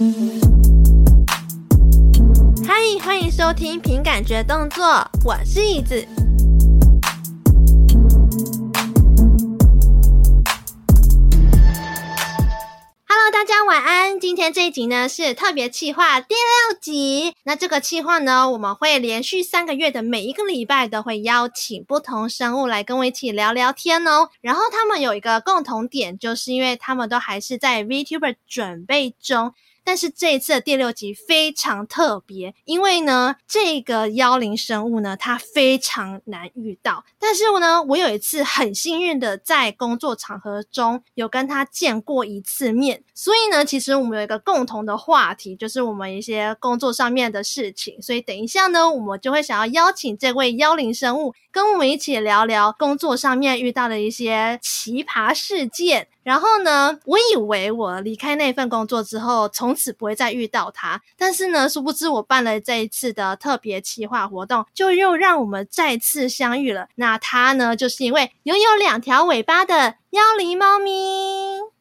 嗨，欢迎收听凭感觉动作，我是椅子。Hello，大家晚安。今天这一集呢是特别企划第六集。那这个企划呢，我们会连续三个月的每一个礼拜都会邀请不同生物来跟我一起聊聊天哦。然后他们有一个共同点，就是因为他们都还是在 VTuber 准备中。但是这一次的第六集非常特别，因为呢，这个妖灵生物呢，它非常难遇到。但是呢，我有一次很幸运的在工作场合中有跟他见过一次面，所以呢，其实我们有一个共同的话题，就是我们一些工作上面的事情。所以等一下呢，我们就会想要邀请这位妖灵生物跟我们一起聊聊工作上面遇到的一些奇葩事件。然后呢，我以为我离开那份工作之后，从此不会再遇到他。但是呢，殊不知我办了这一次的特别企划活动，就又让我们再次相遇了。那他呢，就是一位拥有两条尾巴的妖灵猫咪。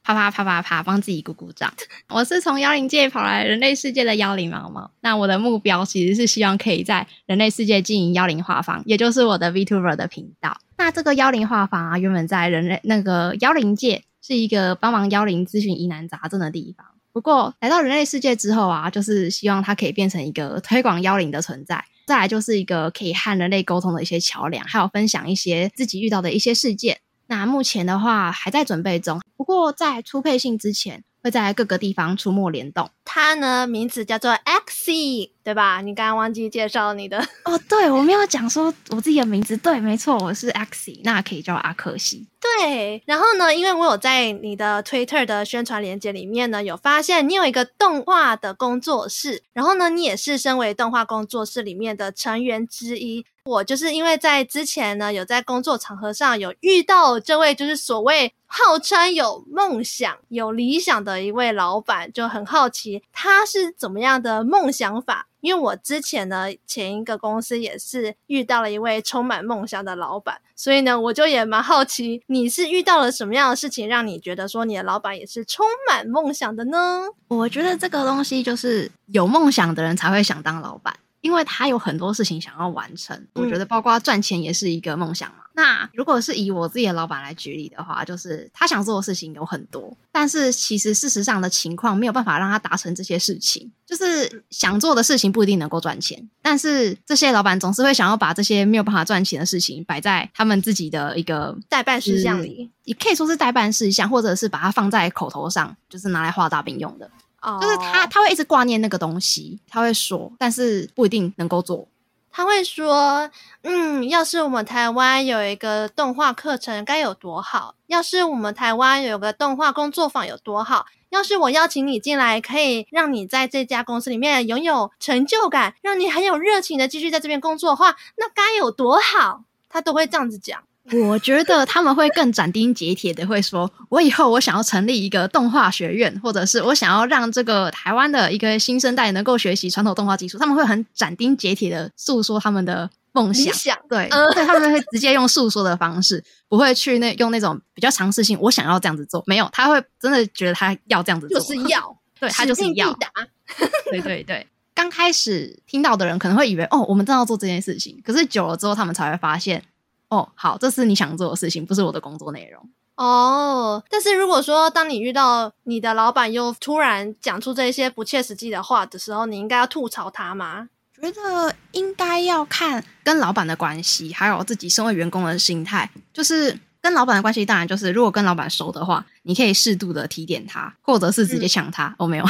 啪啪啪啪啪，帮自己鼓鼓掌。我是从妖灵界跑来人类世界的妖灵猫猫。那我的目标其实是希望可以在人类世界经营妖灵画坊，也就是我的 VTuber 的频道。那这个妖灵画坊啊，原本在人类那个妖灵界。是一个帮忙妖灵咨询疑难杂症的地方。不过来到人类世界之后啊，就是希望它可以变成一个推广妖灵的存在。再来就是一个可以和人类沟通的一些桥梁，还有分享一些自己遇到的一些事件。那目前的话还在准备中，不过在出配信之前。会在各个地方出没联动。它呢，名字叫做 Axie，对吧？你刚刚忘记介绍你的哦，对，我没有讲说我自己的名字。对，没错，我是 Axie，那可以叫阿克西。对，然后呢，因为我有在你的 Twitter 的宣传链接里面呢，有发现你有一个动画的工作室，然后呢，你也是身为动画工作室里面的成员之一。我就是因为在之前呢，有在工作场合上有遇到这位就是所谓号称有梦想、有理想的一位老板，就很好奇他是怎么样的梦想法。因为我之前呢，前一个公司也是遇到了一位充满梦想的老板，所以呢，我就也蛮好奇你是遇到了什么样的事情，让你觉得说你的老板也是充满梦想的呢？我觉得这个东西就是有梦想的人才会想当老板。因为他有很多事情想要完成，嗯、我觉得包括赚钱也是一个梦想嘛。那如果是以我自己的老板来举例的话，就是他想做的事情有很多，但是其实事实上的情况没有办法让他达成这些事情。就是想做的事情不一定能够赚钱，但是这些老板总是会想要把这些没有办法赚钱的事情摆在他们自己的一个代办事项里，也可以说是代办事项，或者是把它放在口头上，就是拿来画大饼用的。Oh. 就是他，他会一直挂念那个东西，他会说，但是不一定能够做。他会说，嗯，要是我们台湾有一个动画课程该有多好，要是我们台湾有个动画工作坊有多好，要是我邀请你进来，可以让你在这家公司里面拥有成就感，让你很有热情的继续在这边工作的话，那该有多好，他都会这样子讲。我觉得他们会更斩钉截铁的会说，我以后我想要成立一个动画学院，或者是我想要让这个台湾的一个新生代能够学习传统动画技术。他们会很斩钉截铁的诉说他们的梦想，想对，他们会直接用诉说的方式，不会去那用那种比较尝试性，我想要这样子做，没有，他会真的觉得他要这样子做，就是要，对，他就是要，对对对。刚开始听到的人可能会以为，哦，我们正要做这件事情，可是久了之后，他们才会发现。哦，好，这是你想做的事情，不是我的工作内容。哦，但是如果说当你遇到你的老板又突然讲出这些不切实际的话的时候，你应该要吐槽他吗？觉得应该要看跟老板的关系，还有自己身为员工的心态，就是。跟老板的关系，当然就是如果跟老板熟的话，你可以适度的提点他，或者是直接抢他。嗯、哦，没有。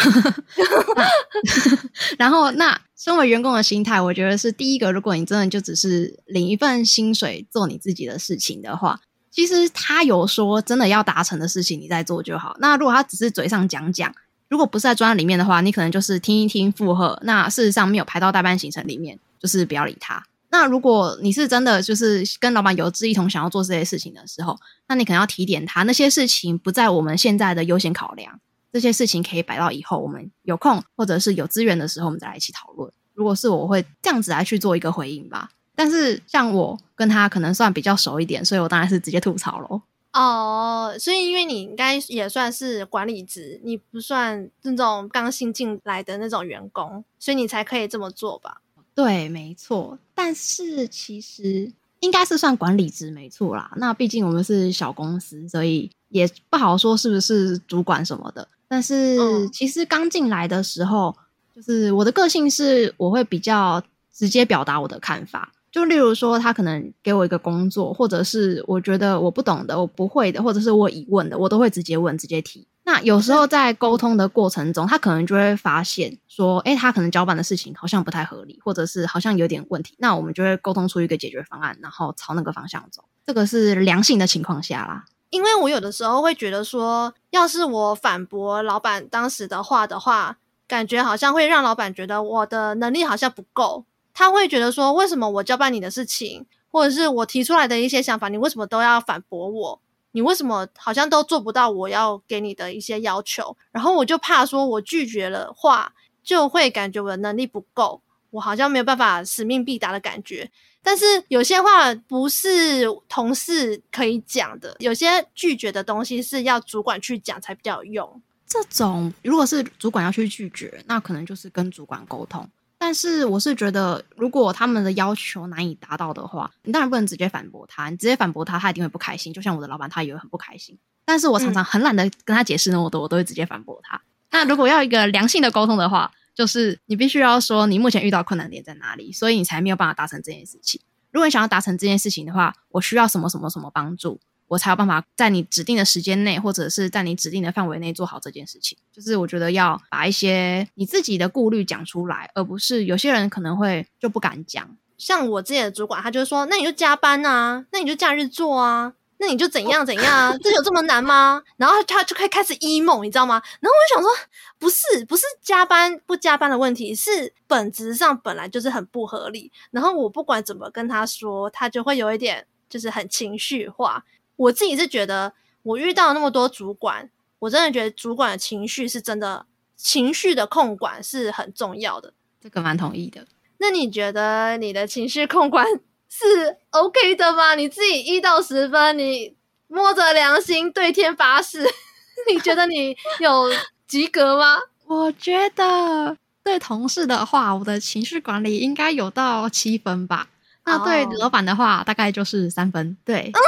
然后，那身为员工的心态，我觉得是第一个。如果你真的就只是领一份薪水做你自己的事情的话，其实他有说真的要达成的事情，你再做就好。那如果他只是嘴上讲讲，如果不是在专案里面的话，你可能就是听一听附和。那事实上没有排到代办行程里面，就是不要理他。那如果你是真的就是跟老板有志一同想要做这些事情的时候，那你可能要提点他，那些事情不在我们现在的优先考量，这些事情可以摆到以后我们有空或者是有资源的时候，我们再来一起讨论。如果是我，会这样子来去做一个回应吧。但是像我跟他可能算比较熟一点，所以我当然是直接吐槽喽。哦，所以因为你应该也算是管理职，你不算那种刚新进来的那种员工，所以你才可以这么做吧？对，没错。但是其实应该是算管理职没错啦。那毕竟我们是小公司，所以也不好说是不是主管什么的。但是其实刚进来的时候，就是我的个性是我会比较直接表达我的看法。就例如说，他可能给我一个工作，或者是我觉得我不懂的、我不会的，或者是我疑问的，我都会直接问、直接提。那有时候在沟通的过程中，他可能就会发现说，诶，他可能交办的事情好像不太合理，或者是好像有点问题。那我们就会沟通出一个解决方案，然后朝那个方向走。这个是良性的情况下啦。因为我有的时候会觉得说，要是我反驳老板当时的话的话，感觉好像会让老板觉得我的能力好像不够。他会觉得说，为什么我交办你的事情，或者是我提出来的一些想法，你为什么都要反驳我？你为什么好像都做不到我要给你的一些要求？然后我就怕说，我拒绝了话，就会感觉我的能力不够，我好像没有办法使命必达的感觉。但是有些话不是同事可以讲的，有些拒绝的东西是要主管去讲才比较有用。这种如果是主管要去拒绝，那可能就是跟主管沟通。但是我是觉得，如果他们的要求难以达到的话，你当然不能直接反驳他。你直接反驳他，他一定会不开心。就像我的老板，他也会很不开心。但是我常常很懒得跟他解释那么多，我都会直接反驳他。那如果要一个良性的沟通的话，就是你必须要说你目前遇到困难点在哪里，所以你才没有办法达成这件事情。如果你想要达成这件事情的话，我需要什么什么什么帮助。我才有办法在你指定的时间内，或者是在你指定的范围内做好这件事情。就是我觉得要把一些你自己的顾虑讲出来，而不是有些人可能会就不敢讲。像我之前的主管，他就说：“那你就加班啊，那你就假日做啊，那你就怎样怎样啊，这有这么难吗？” 然后他就开开始 emo，你知道吗？然后我就想说，不是不是加班不加班的问题，是本质上本来就是很不合理。然后我不管怎么跟他说，他就会有一点就是很情绪化。我自己是觉得，我遇到那么多主管，我真的觉得主管的情绪是真的，情绪的控管是很重要的。这个蛮同意的。那你觉得你的情绪控管 是 OK 的吗？你自己一到十分，你摸着良心对天发誓，你觉得你有及格吗？我觉得对同事的话，我的情绪管理应该有到七分吧。那对老板的话，大概就是三分。对。哦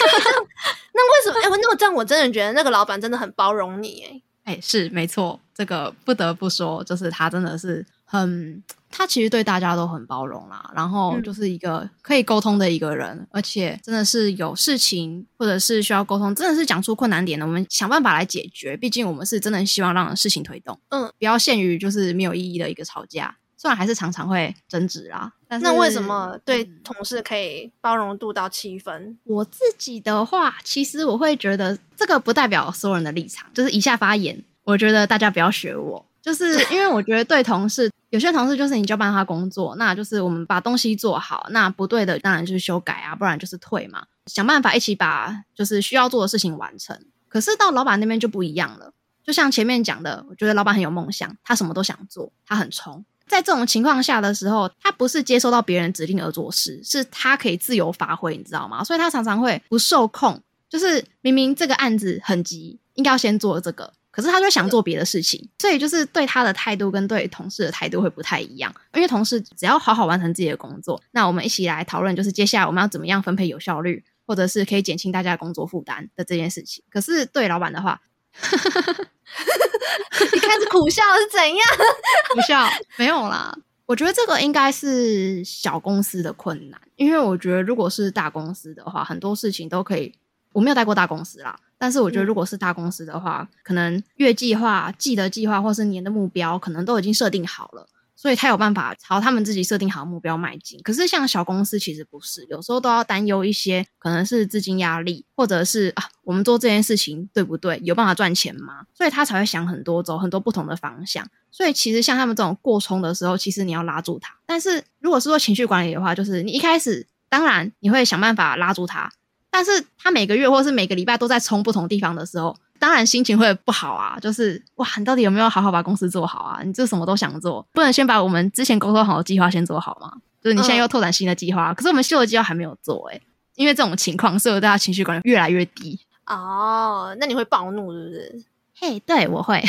那为什么？哎、欸，那我这样，我真的觉得那个老板真的很包容你，哎，哎，是没错，这个不得不说，就是他真的是很，他其实对大家都很包容啦，然后就是一个可以沟通的一个人，嗯、而且真的是有事情或者是需要沟通，真的是讲出困难点的，我们想办法来解决。毕竟我们是真的希望让事情推动，嗯，不要限于就是没有意义的一个吵架。虽然还是常常会争执啦，但是那为什么对同事可以包容度到七分？嗯，我自己的话，其实我会觉得这个不代表所有人的立场，就是以下发言，我觉得大家不要学我，就是 因为我觉得对同事，有些同事就是你交办他工作，那就是我们把东西做好，那不对的当然就是修改啊，不然就是退嘛，想办法一起把就是需要做的事情完成。可是到老板那边就不一样了，就像前面讲的，我觉得老板很有梦想，他什么都想做，他很冲。在这种情况下的时候，他不是接收到别人指令而做事，是他可以自由发挥，你知道吗？所以他常常会不受控，就是明明这个案子很急，应该要先做这个，可是他就想做别的事情，所以就是对他的态度跟对同事的态度会不太一样。因为同事只要好好完成自己的工作，那我们一起来讨论，就是接下来我们要怎么样分配有效率，或者是可以减轻大家的工作负担的这件事情。可是对老板的话，你开始苦笑是怎样？苦笑没有啦。我觉得这个应该是小公司的困难，因为我觉得如果是大公司的话，很多事情都可以。我没有带过大公司啦，但是我觉得如果是大公司的话，嗯、可能月计划、季的计划或是年的目标，可能都已经设定好了。所以他有办法朝他们自己设定好的目标迈进。可是像小公司其实不是，有时候都要担忧一些，可能是资金压力，或者是啊，我们做这件事情对不对？有办法赚钱吗？所以他才会想很多，走很多不同的方向。所以其实像他们这种过冲的时候，其实你要拉住他。但是如果是做情绪管理的话，就是你一开始当然你会想办法拉住他，但是他每个月或者是每个礼拜都在冲不同地方的时候。当然心情会不好啊，就是哇，你到底有没有好好把公司做好啊？你这什么都想做，不能先把我们之前沟通好的计划先做好吗？就是你现在又拓展新的计划，嗯、可是我们旧的计划还没有做诶、欸，因为这种情况，所以我对他情绪管理越来越低。哦，那你会暴怒是不是？嘿，对，我会。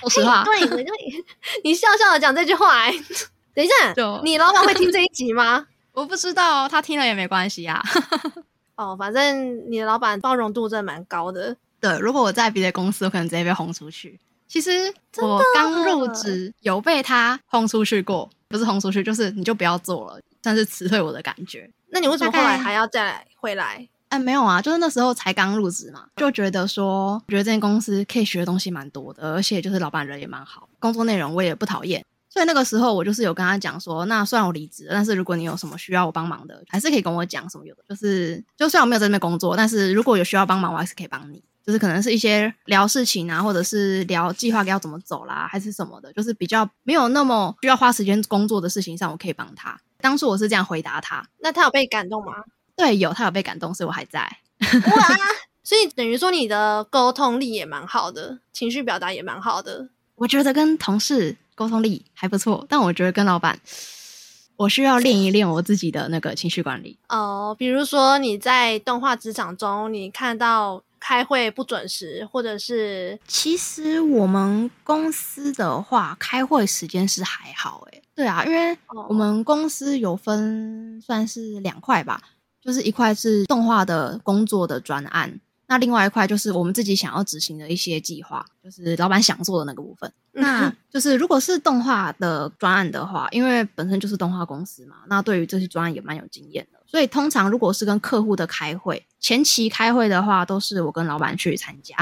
说实话，对，对，你笑笑的讲这句话，哎，等一下，就你老板会听这一集吗？我不知道，他听了也没关系啊。哦，反正你的老板包容度真的蛮高的。对，如果我在别的公司，我可能直接被轰出去。其实我刚入职有被他轰出去过，不是轰出去，就是你就不要做了，算是辞退我的感觉。那你为什么后来还要再来回来？哎，没有啊，就是那时候才刚入职嘛，就觉得说，觉得这间公司可以学的东西蛮多的，而且就是老板人也蛮好，工作内容我也不讨厌，所以那个时候我就是有跟他讲说，那虽然我离职了，但是如果你有什么需要我帮忙的，还是可以跟我讲什么有的，就是就虽然我没有在那边工作，但是如果有需要帮忙，我还是可以帮你，就是可能是一些聊事情啊，或者是聊计划要怎么走啦，还是什么的，就是比较没有那么需要花时间工作的事情上，我可以帮他。当初我是这样回答他，那他有被感动吗？对，有他有被感动，所以我还在。哇，所以等于说你的沟通力也蛮好的，情绪表达也蛮好的。我觉得跟同事沟通力还不错，但我觉得跟老板，我需要练一练我自己的那个情绪管理。哦，比如说你在动画职场中，你看到开会不准时，或者是……其实我们公司的话，开会时间是还好，诶。对啊，因为我们公司有分算是两块吧。就是一块是动画的工作的专案，那另外一块就是我们自己想要执行的一些计划，就是老板想做的那个部分。嗯、那就是如果是动画的专案的话，因为本身就是动画公司嘛，那对于这些专案也蛮有经验的。所以通常如果是跟客户的开会，前期开会的话，都是我跟老板去参加。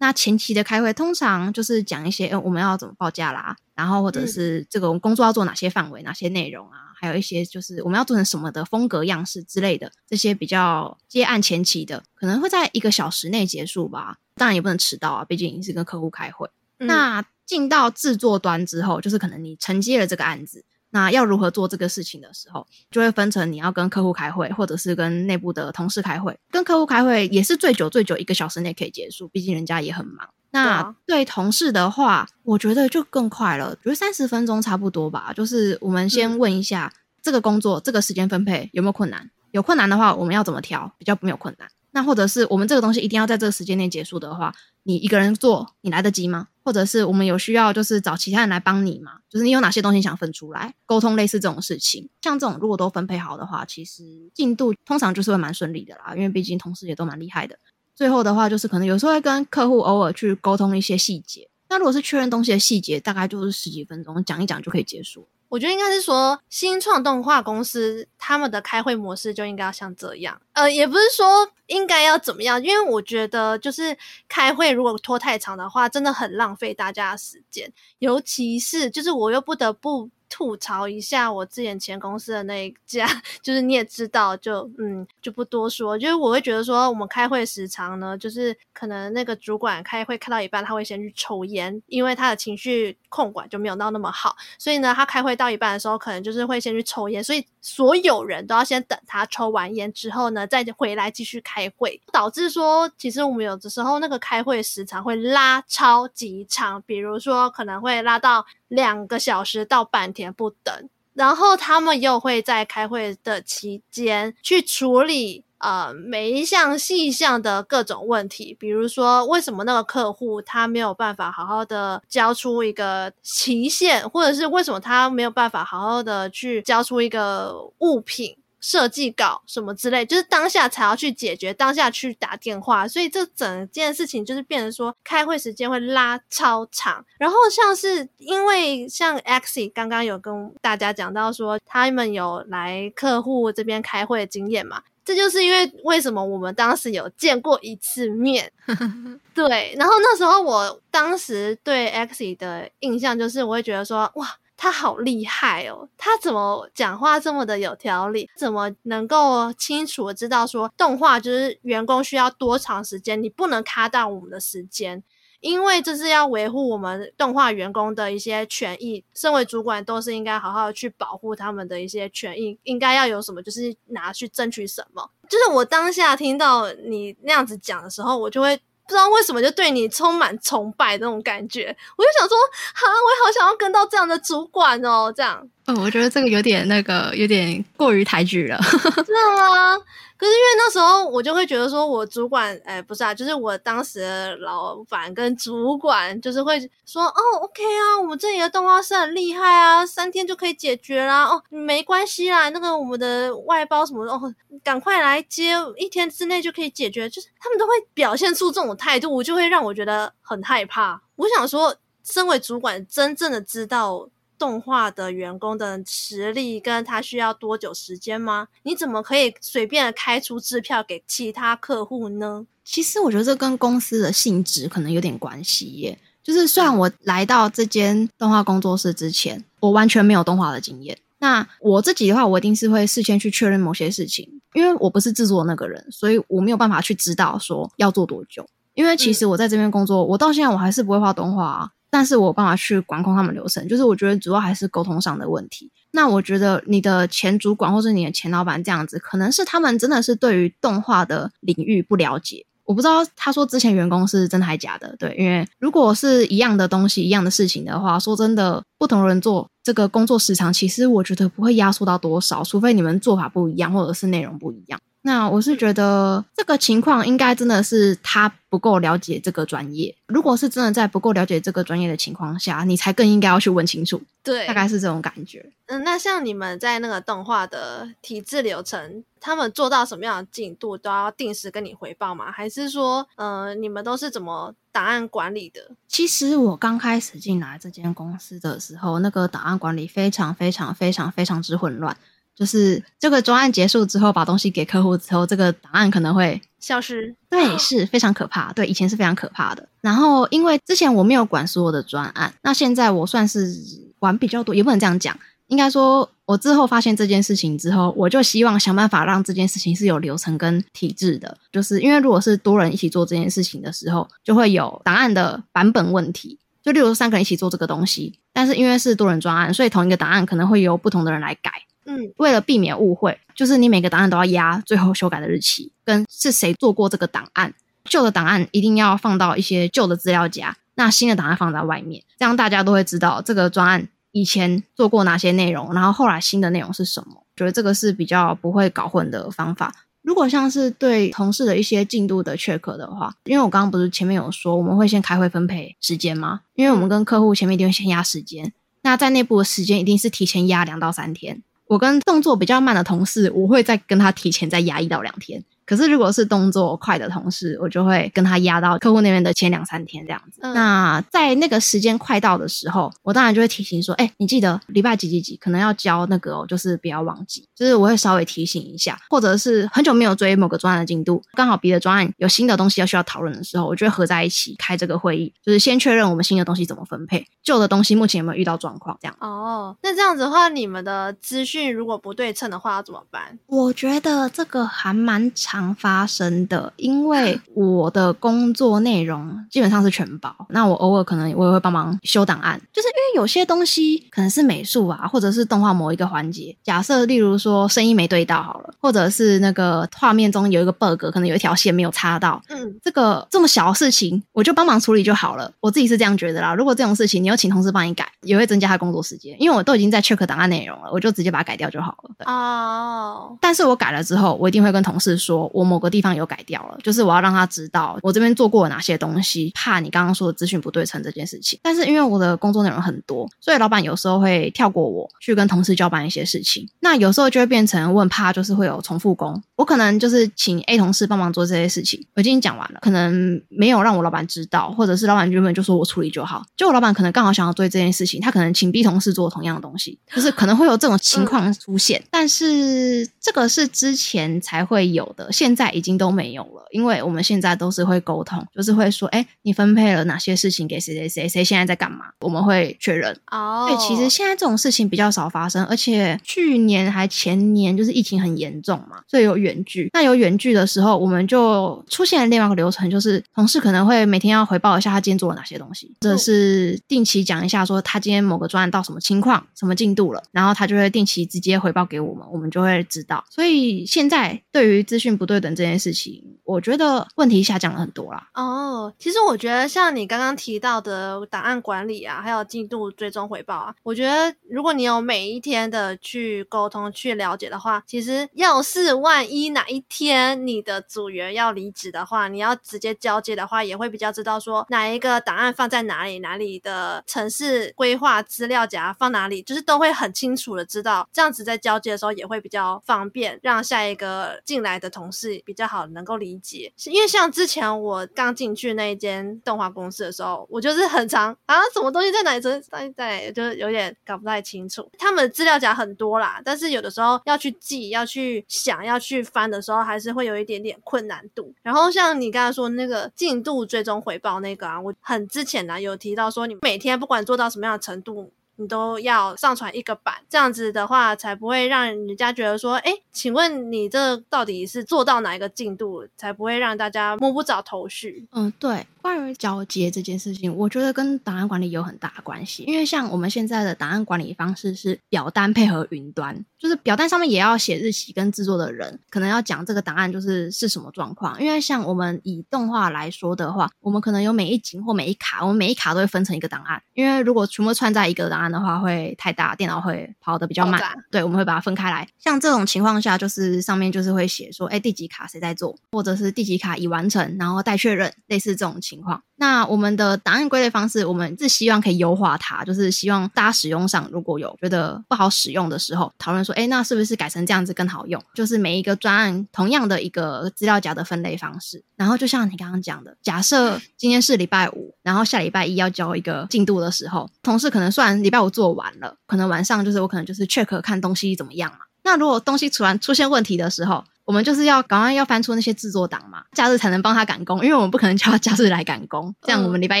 那前期的开会通常就是讲一些，呃，我们要怎么报价啦，然后或者是这个工作要做哪些范围、哪些内容啊。还有一些就是我们要做成什么的风格样式之类的，这些比较接案前期的，可能会在一个小时内结束吧。当然也不能迟到啊，毕竟你是跟客户开会。嗯、那进到制作端之后，就是可能你承接了这个案子，那要如何做这个事情的时候，就会分成你要跟客户开会，或者是跟内部的同事开会。跟客户开会也是最久最久一个小时内可以结束，毕竟人家也很忙。那对同事的话，我觉得就更快了，觉得三十分钟差不多吧。就是我们先问一下这个工作、嗯、这个时间分配有没有困难，有困难的话，我们要怎么调，比较没有困难。那或者是我们这个东西一定要在这个时间内结束的话，你一个人做，你来得及吗？或者是我们有需要就是找其他人来帮你吗？就是你有哪些东西想分出来沟通，类似这种事情，像这种如果都分配好的话，其实进度通常就是会蛮顺利的啦，因为毕竟同事也都蛮厉害的。最后的话，就是可能有时候会跟客户偶尔去沟通一些细节。那如果是确认东西的细节，大概就是十几分钟讲一讲就可以结束。我觉得应该是说，新创动画公司他们的开会模式就应该要像这样。呃，也不是说应该要怎么样，因为我觉得就是开会如果拖太长的话，真的很浪费大家的时间。尤其是就是我又不得不。吐槽一下我之前前公司的那一家，就是你也知道，就嗯就不多说。就是我会觉得说，我们开会时长呢，就是可能那个主管开会开到一半，他会先去抽烟，因为他的情绪控管就没有到那么好，所以呢，他开会到一半的时候，可能就是会先去抽烟，所以所有人都要先等他抽完烟之后呢，再回来继续开会，导致说，其实我们有的时候那个开会时长会拉超级长，比如说可能会拉到。两个小时到半天不等，然后他们又会在开会的期间去处理呃每一项细项的各种问题，比如说为什么那个客户他没有办法好好的交出一个期限，或者是为什么他没有办法好好的去交出一个物品。设计稿什么之类，就是当下才要去解决，当下去打电话，所以这整件事情就是变成说开会时间会拉超长。然后像是因为像 Axie 刚刚有跟大家讲到说，他们有来客户这边开会的经验嘛，这就是因为为什么我们当时有见过一次面，对。然后那时候我当时对 Axie 的印象就是，我会觉得说哇。他好厉害哦！他怎么讲话这么的有条理？怎么能够清楚的知道说动画就是员工需要多长时间？你不能卡到我们的时间，因为这是要维护我们动画员工的一些权益。身为主管，都是应该好好去保护他们的一些权益。应该要有什么，就是拿去争取什么。就是我当下听到你那样子讲的时候，我就会。不知道为什么就对你充满崇拜那种感觉，我就想说，哈，我也好想要跟到这样的主管哦，这样。嗯，我觉得这个有点那个，有点过于抬举了。真的吗？可是因为那时候我就会觉得说，我主管，哎，不是啊，就是我当时的老板跟主管，就是会说，哦，OK 啊，我们这里的动画师很厉害啊，三天就可以解决啦，哦，没关系啦，那个我们的外包什么的，哦，赶快来接，一天之内就可以解决，就是他们都会表现出这种态度，我就会让我觉得很害怕。我想说，身为主管，真正的知道。动画的员工的实力跟他需要多久时间吗？你怎么可以随便的开出支票给其他客户呢？其实我觉得这跟公司的性质可能有点关系耶。就是虽然我来到这间动画工作室之前，我完全没有动画的经验。那我自己的话，我一定是会事先去确认某些事情，因为我不是制作那个人，所以我没有办法去知道说要做多久。因为其实我在这边工作，我到现在我还是不会画动画啊。但是我有办法去管控他们流程，就是我觉得主要还是沟通上的问题。那我觉得你的前主管或是你的前老板这样子，可能是他们真的是对于动画的领域不了解。我不知道他说之前员工是真的还假的，对，因为如果是一样的东西、一样的事情的话，说真的，不同人做这个工作时长，其实我觉得不会压缩到多少，除非你们做法不一样，或者是内容不一样。那我是觉得这个情况应该真的是他不够了解这个专业。如果是真的在不够了解这个专业的情况下，你才更应该要去问清楚。对，大概是这种感觉。嗯，那像你们在那个动画的体制流程，他们做到什么样的进度都要定时跟你回报吗？还是说，呃，你们都是怎么档案管理的？其实我刚开始进来这间公司的时候，那个档案管理非常非常非常非常之混乱。就是这个专案结束之后，把东西给客户之后，这个档案可能会消失。对，是非常可怕。对，以前是非常可怕的。然后，因为之前我没有管所有的专案，那现在我算是管比较多，也不能这样讲。应该说，我之后发现这件事情之后，我就希望想办法让这件事情是有流程跟体制的。就是因为如果是多人一起做这件事情的时候，就会有档案的版本问题。就例如三个人一起做这个东西，但是因为是多人专案，所以同一个档案可能会由不同的人来改。嗯，为了避免误会，就是你每个档案都要压最后修改的日期，跟是谁做过这个档案。旧的档案一定要放到一些旧的资料夹，那新的档案放在外面，这样大家都会知道这个专案以前做过哪些内容，然后后来新的内容是什么。觉得这个是比较不会搞混的方法。如果像是对同事的一些进度的缺课的话，因为我刚刚不是前面有说我们会先开会分配时间吗？因为我们跟客户前面一定会先压时间，那在内部的时间一定是提前压两到三天。我跟动作比较慢的同事，我会再跟他提前再压一到两天。可是，如果是动作快的同事，我就会跟他压到客户那边的前两三天这样子。嗯、那在那个时间快到的时候，我当然就会提醒说：“哎、欸，你记得礼拜几几几可能要交那个哦，就是不要忘记。”就是我会稍微提醒一下，或者是很久没有追某个专案的进度，刚好别的专案有新的东西要需要讨论的时候，我就会合在一起开这个会议，就是先确认我们新的东西怎么分配，旧的东西目前有没有遇到状况这样。哦，那这样子的话，你们的资讯如果不对称的话，要怎么办？我觉得这个还蛮常发生的，因为我的工作内容基本上是全包，那我偶尔可能我也会帮忙修档案，就是因为有些东西可能是美术啊，或者是动画某一个环节，假设例如说声音没对到好了，或者是那个画面中有一个 bug，可能有一条线没有插到，嗯，这个这么小的事情，我就帮忙处理就好了，我自己是这样觉得啦。如果这种事情你要请同事帮你改，也会增加他工作时间，因为我都已经在 check 档案内容了，我就直接把它改掉就好了。哦，但是我改了之后，我一定会跟同事说，我某个地方有。改掉了，就是我要让他知道我这边做过了哪些东西，怕你刚刚说的资讯不对称这件事情。但是因为我的工作内容很多，所以老板有时候会跳过我去跟同事交办一些事情。那有时候就会变成问怕，就是会有重复工。我可能就是请 A 同事帮忙做这些事情，我已经讲完了，可能没有让我老板知道，或者是老板原本就说我处理就好。就我老板可能刚好想要做这件事情，他可能请 B 同事做同样的东西，就是可能会有这种情况出现。但是这个是之前才会有的，现在已经都没有了，因为我们现在都是会沟通，就是会说，哎，你分配了哪些事情给谁谁谁，谁现在在干嘛，我们会确认。哦，对，其实现在这种事情比较少发生，而且去年还前年就是疫情很严重嘛，所以有。远距，那有远距的时候，我们就出现了另外一个流程，就是同事可能会每天要回报一下他今天做了哪些东西，或者是定期讲一下说他今天某个专案到什么情况、什么进度了，然后他就会定期直接回报给我们，我们就会知道。所以现在对于资讯不对等这件事情，我觉得问题下降了很多啦。哦，其实我觉得像你刚刚提到的档案管理啊，还有进度追踪回报啊。我觉得如果你有每一天的去沟通、去了解的话，其实要是万一哪一天你的组员要离职的话，你要直接交接的话，也会比较知道说哪一个档案放在哪里，哪里的城市规划资料夹放哪里，就是都会很清楚的知道。这样子在交接的时候也会比较方便，让下一个进来的同是比较好能够理解。因为像之前我刚进去那一间动画公司的时候，我就是很常啊，什么东西在哪里，在在在，就是有点搞不太清楚。他们资料夹很多啦，但是有的时候要去记、要去想、要去翻的时候，还是会有一点点困难度。然后像你刚才说那个进度追踪回报那个啊，我很之前呢、有提到说，你每天不管做到什么样的程度。你都要上传一个版，这样子的话才不会让人家觉得说，哎，请问你这到底是做到哪一个进度，才不会让大家摸不着头绪。嗯，对。关于交接这件事情，我觉得跟档案管理有很大的关系。因为像我们现在的档案管理方式是表单配合云端，就是表单上面也要写日期跟制作的人，可能要讲这个档案就是是什么状况。因为像我们以动画来说的话，我们可能有每一集或每一卡，我们每一卡都会分成一个档案。因为如果全部串在一个档案的话，会太大，电脑会跑得比较慢。对，我们会把它分开来。像这种情况下，就是上面就是会写说，哎，第几卡谁在做，或者是第几卡已完成，然后待确认，类似这种情况。情况，那我们的档案归类方式，我们是希望可以优化它，就是希望大家使用上如果有觉得不好使用的时候，讨论说，哎，那是不是改成这样子更好用？就是每一个专案同样的一个资料夹的分类方式。然后就像你刚刚讲的，假设今天是礼拜五，然后下礼拜一要交一个进度的时候，同事可能算礼拜五做完了，可能晚上就是我可能就是 check 看东西怎么样嘛。那如果东西突然出现问题的时候，我们就是要赶快要翻出那些制作档嘛，假日才能帮他赶工，因为我们不可能叫他假日来赶工，这样我们礼拜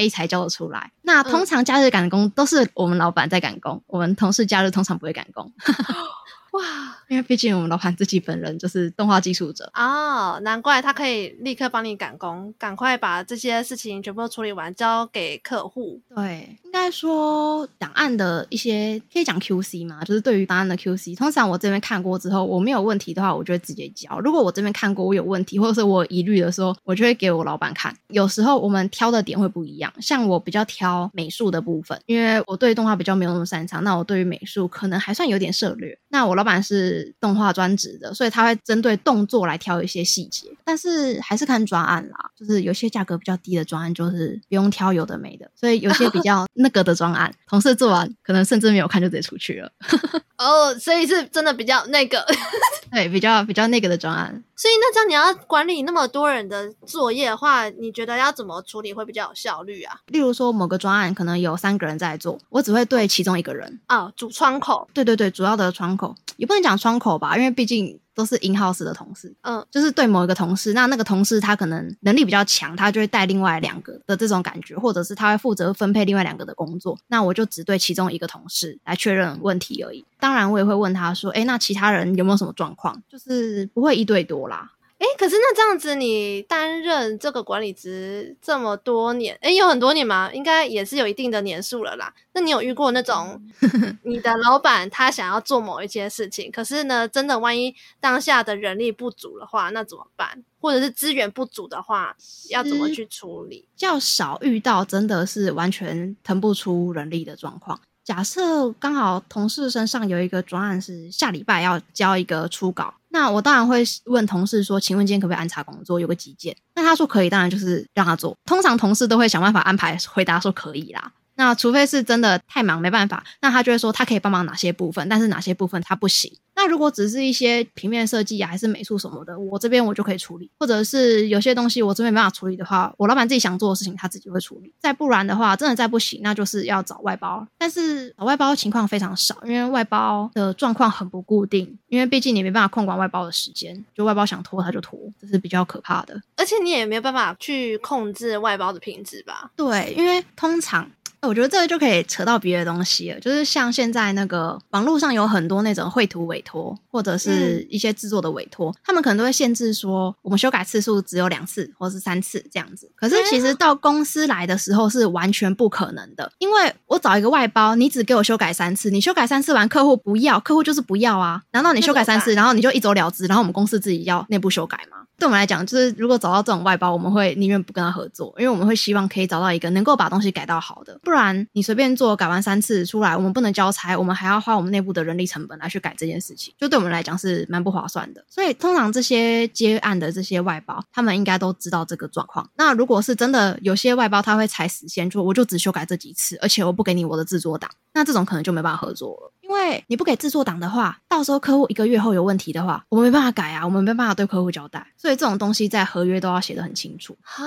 一才交得出来。嗯、那通常假日赶工都是我们老板在赶工，我们同事假日通常不会赶工。哇，因为毕竟我们老板自己本人就是动画技术者哦，难怪他可以立刻帮你赶工，赶快把这些事情全部都处理完，交给客户。对，应该说档案的一些可以讲 QC 嘛，就是对于档案的 QC，通常我这边看过之后，我没有问题的话，我就会直接交。如果我这边看过我有问题，或者是我有疑虑的时候，我就会给我老板看。有时候我们挑的点会不一样，像我比较挑美术的部分，因为我对动画比较没有那么擅长，那我对于美术可能还算有点涉略。那我老板是动画专职的，所以他会针对动作来挑一些细节，但是还是看专案啦。就是有些价格比较低的专案，就是不用挑有的没的。所以有些比较那个的专案，同事做完可能甚至没有看就直接出去了。哦，所以是真的比较那个，对，比较比较那个的专案。所以那这样你要管理那么多人的作业的话，你觉得要怎么处理会比较有效率啊？例如说某个专案可能有三个人在做，我只会对其中一个人啊，主窗口。对对对，主要的窗口。也不能讲窗口吧，因为毕竟都是 in house 的同事，嗯，就是对某一个同事，那那个同事他可能能力比较强，他就会带另外两个的这种感觉，或者是他会负责分配另外两个的工作，那我就只对其中一个同事来确认问题而已。当然，我也会问他说，哎，那其他人有没有什么状况？就是不会一对多啦。诶，可是那这样子，你担任这个管理职这么多年，哎，有很多年吗？应该也是有一定的年数了啦。那你有遇过那种 你的老板他想要做某一件事情，可是呢，真的万一当下的人力不足的话，那怎么办？或者是资源不足的话，要怎么去处理？较少遇到真的是完全腾不出人力的状况。假设刚好同事身上有一个专案是下礼拜要交一个初稿，那我当然会问同事说：“请问今天可不可以安插工作？有个急件。”那他说可以，当然就是让他做。通常同事都会想办法安排，回答说可以啦。那除非是真的太忙没办法，那他就会说他可以帮忙哪些部分，但是哪些部分他不行。那如果只是一些平面设计啊，还是美术什么的，我这边我就可以处理。或者是有些东西我这边没办法处理的话，我老板自己想做的事情他自己会处理。再不然的话，真的再不行，那就是要找外包。但是找外包情况非常少，因为外包的状况很不固定，因为毕竟你没办法控管外包的时间，就外包想拖他就拖，这是比较可怕的。而且你也没有办法去控制外包的品质吧？对，因为通常。我觉得这个就可以扯到别的东西了，就是像现在那个网络上有很多那种绘图委托，或者是一些制作的委托，嗯、他们可能都会限制说，我们修改次数只有两次或是三次这样子。可是其实到公司来的时候是完全不可能的，因为我找一个外包，你只给我修改三次，你修改三次完客户不要，客户就是不要啊。难道你修改三次，然后你就一走了之，然后我们公司自己要内部修改吗？对我们来讲，就是如果找到这种外包，我们会宁愿不跟他合作，因为我们会希望可以找到一个能够把东西改到好的。不然你随便做，改完三次出来，我们不能交差，我们还要花我们内部的人力成本来去改这件事情，就对我们来讲是蛮不划算的。所以通常这些接案的这些外包，他们应该都知道这个状况。那如果是真的有些外包，他会踩死线，就我就只修改这几次，而且我不给你我的制作档，那这种可能就没办法合作了。因为你不给制作档的话，到时候客户一个月后有问题的话，我们没办法改啊，我们没办法对客户交代。所以这种东西在合约都要写得很清楚。哈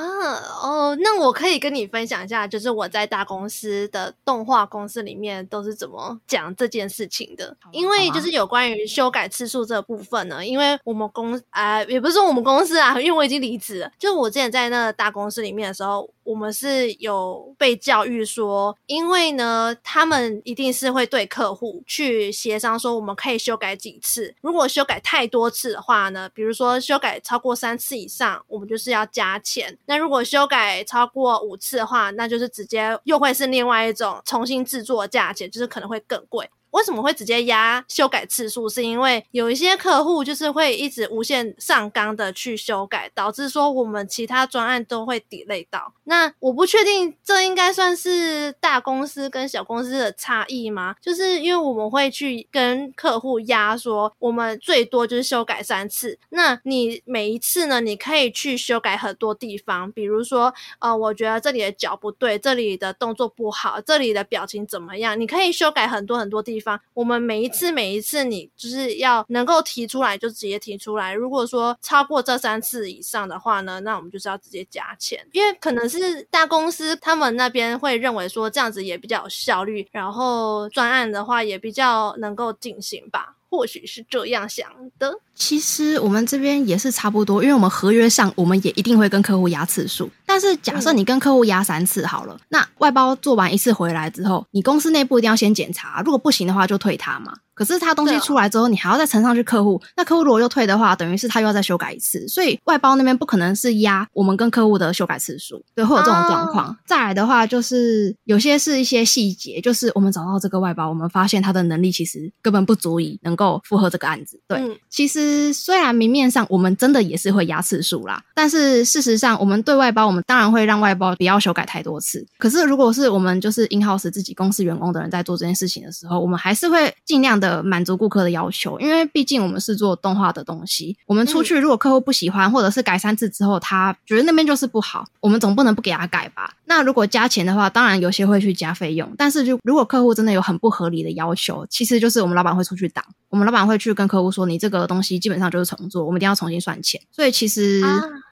哦，那我可以跟你分享一下，就是我在大公司的动画公司里面都是怎么讲这件事情的。因为就是有关于修改次数这个部分呢，因为我们公啊、呃，也不是说我们公司啊，因为我已经离职了。就我之前在那个大公司里面的时候，我们是有被教育说，因为呢，他们一定是会对客户去协商说，我们可以修改几次。如果修改太多次的话呢，比如说修改超过三次以上，我们就是要加钱。那如果修改超过五次的话，那就是直接又会是另外一种重新制作的价钱，就是可能会更贵。为什么会直接压修改次数？是因为有一些客户就是会一直无限上纲的去修改，导致说我们其他专案都会 delay 到。那我不确定这应该算是大公司跟小公司的差异吗？就是因为我们会去跟客户压说，我们最多就是修改三次。那你每一次呢，你可以去修改很多地方，比如说，呃，我觉得这里的脚不对，这里的动作不好，这里的表情怎么样？你可以修改很多很多地方。方我们每一次每一次，你就是要能够提出来就直接提出来。如果说超过这三次以上的话呢，那我们就是要直接加钱，因为可能是大公司他们那边会认为说这样子也比较有效率，然后专案的话也比较能够进行吧。或许是这样想的。其实我们这边也是差不多，因为我们合约上我们也一定会跟客户压次数。但是假设你跟客户压三次好了，嗯，那外包做完一次回来之后，你公司内部一定要先检查，如果不行的话就退他嘛。可是他东西出来之后，你还要再呈上去客户，那客户如果又退的话，等于是他又要再修改一次。所以外包那边不可能是压我们跟客户的修改次数，对，会有这种状况。哦。再来的话，就是有些是一些细节，就是我们找到这个外包，我们发现他的能力其实根本不足以能够符合这个案子。对，嗯，其实虽然明面上我们真的也是会压次数啦，但是事实上我们对外包，我们当然会让外包不要修改太多次。可是如果是我们就是 in house 自己公司员工的人在做这件事情的时候，我们还是会尽量的。呃，满足顾客的要求，因为毕竟我们是做动画的东西，我们出去如果客户不喜欢，或者是改三次之后他觉得那边就是不好，我们总不能不给他改吧？那如果加钱的话，当然有些会去加费用，但是就如果客户真的有很不合理的要求，其实就是我们老板会出去挡，我们老板会去跟客户说，你这个东西基本上就是重做，我们一定要重新算钱。所以其实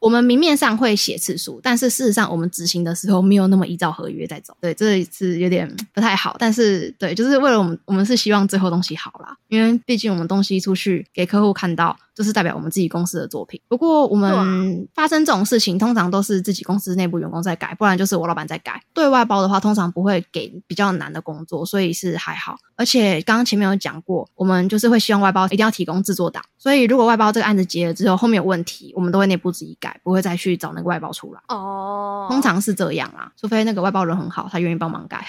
我们明面上会写次数，但是事实上我们执行的时候没有那么依照合约在走，对，这是有点不太好。但是对，就是为了我们，我们是希望最后东西好。好啦，因为毕竟我们东西出去给客户看到，就是代表我们自己公司的作品。不过我们发生这种事情，通常都是自己公司内部员工在改，不然就是我老板在改。对外包的话，通常不会给比较难的工作，所以是还好。而且刚刚前面有讲过，我们就是会希望外包一定要提供制作档，所以如果外包这个案子结了之后，后面有问题，我们都会内部自己改，不会再去找那个外包出来。哦，通常是这样啊，除非那个外包人很好，他愿意帮忙改，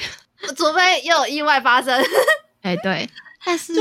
除非又有意外发生。哎、欸，对。但是，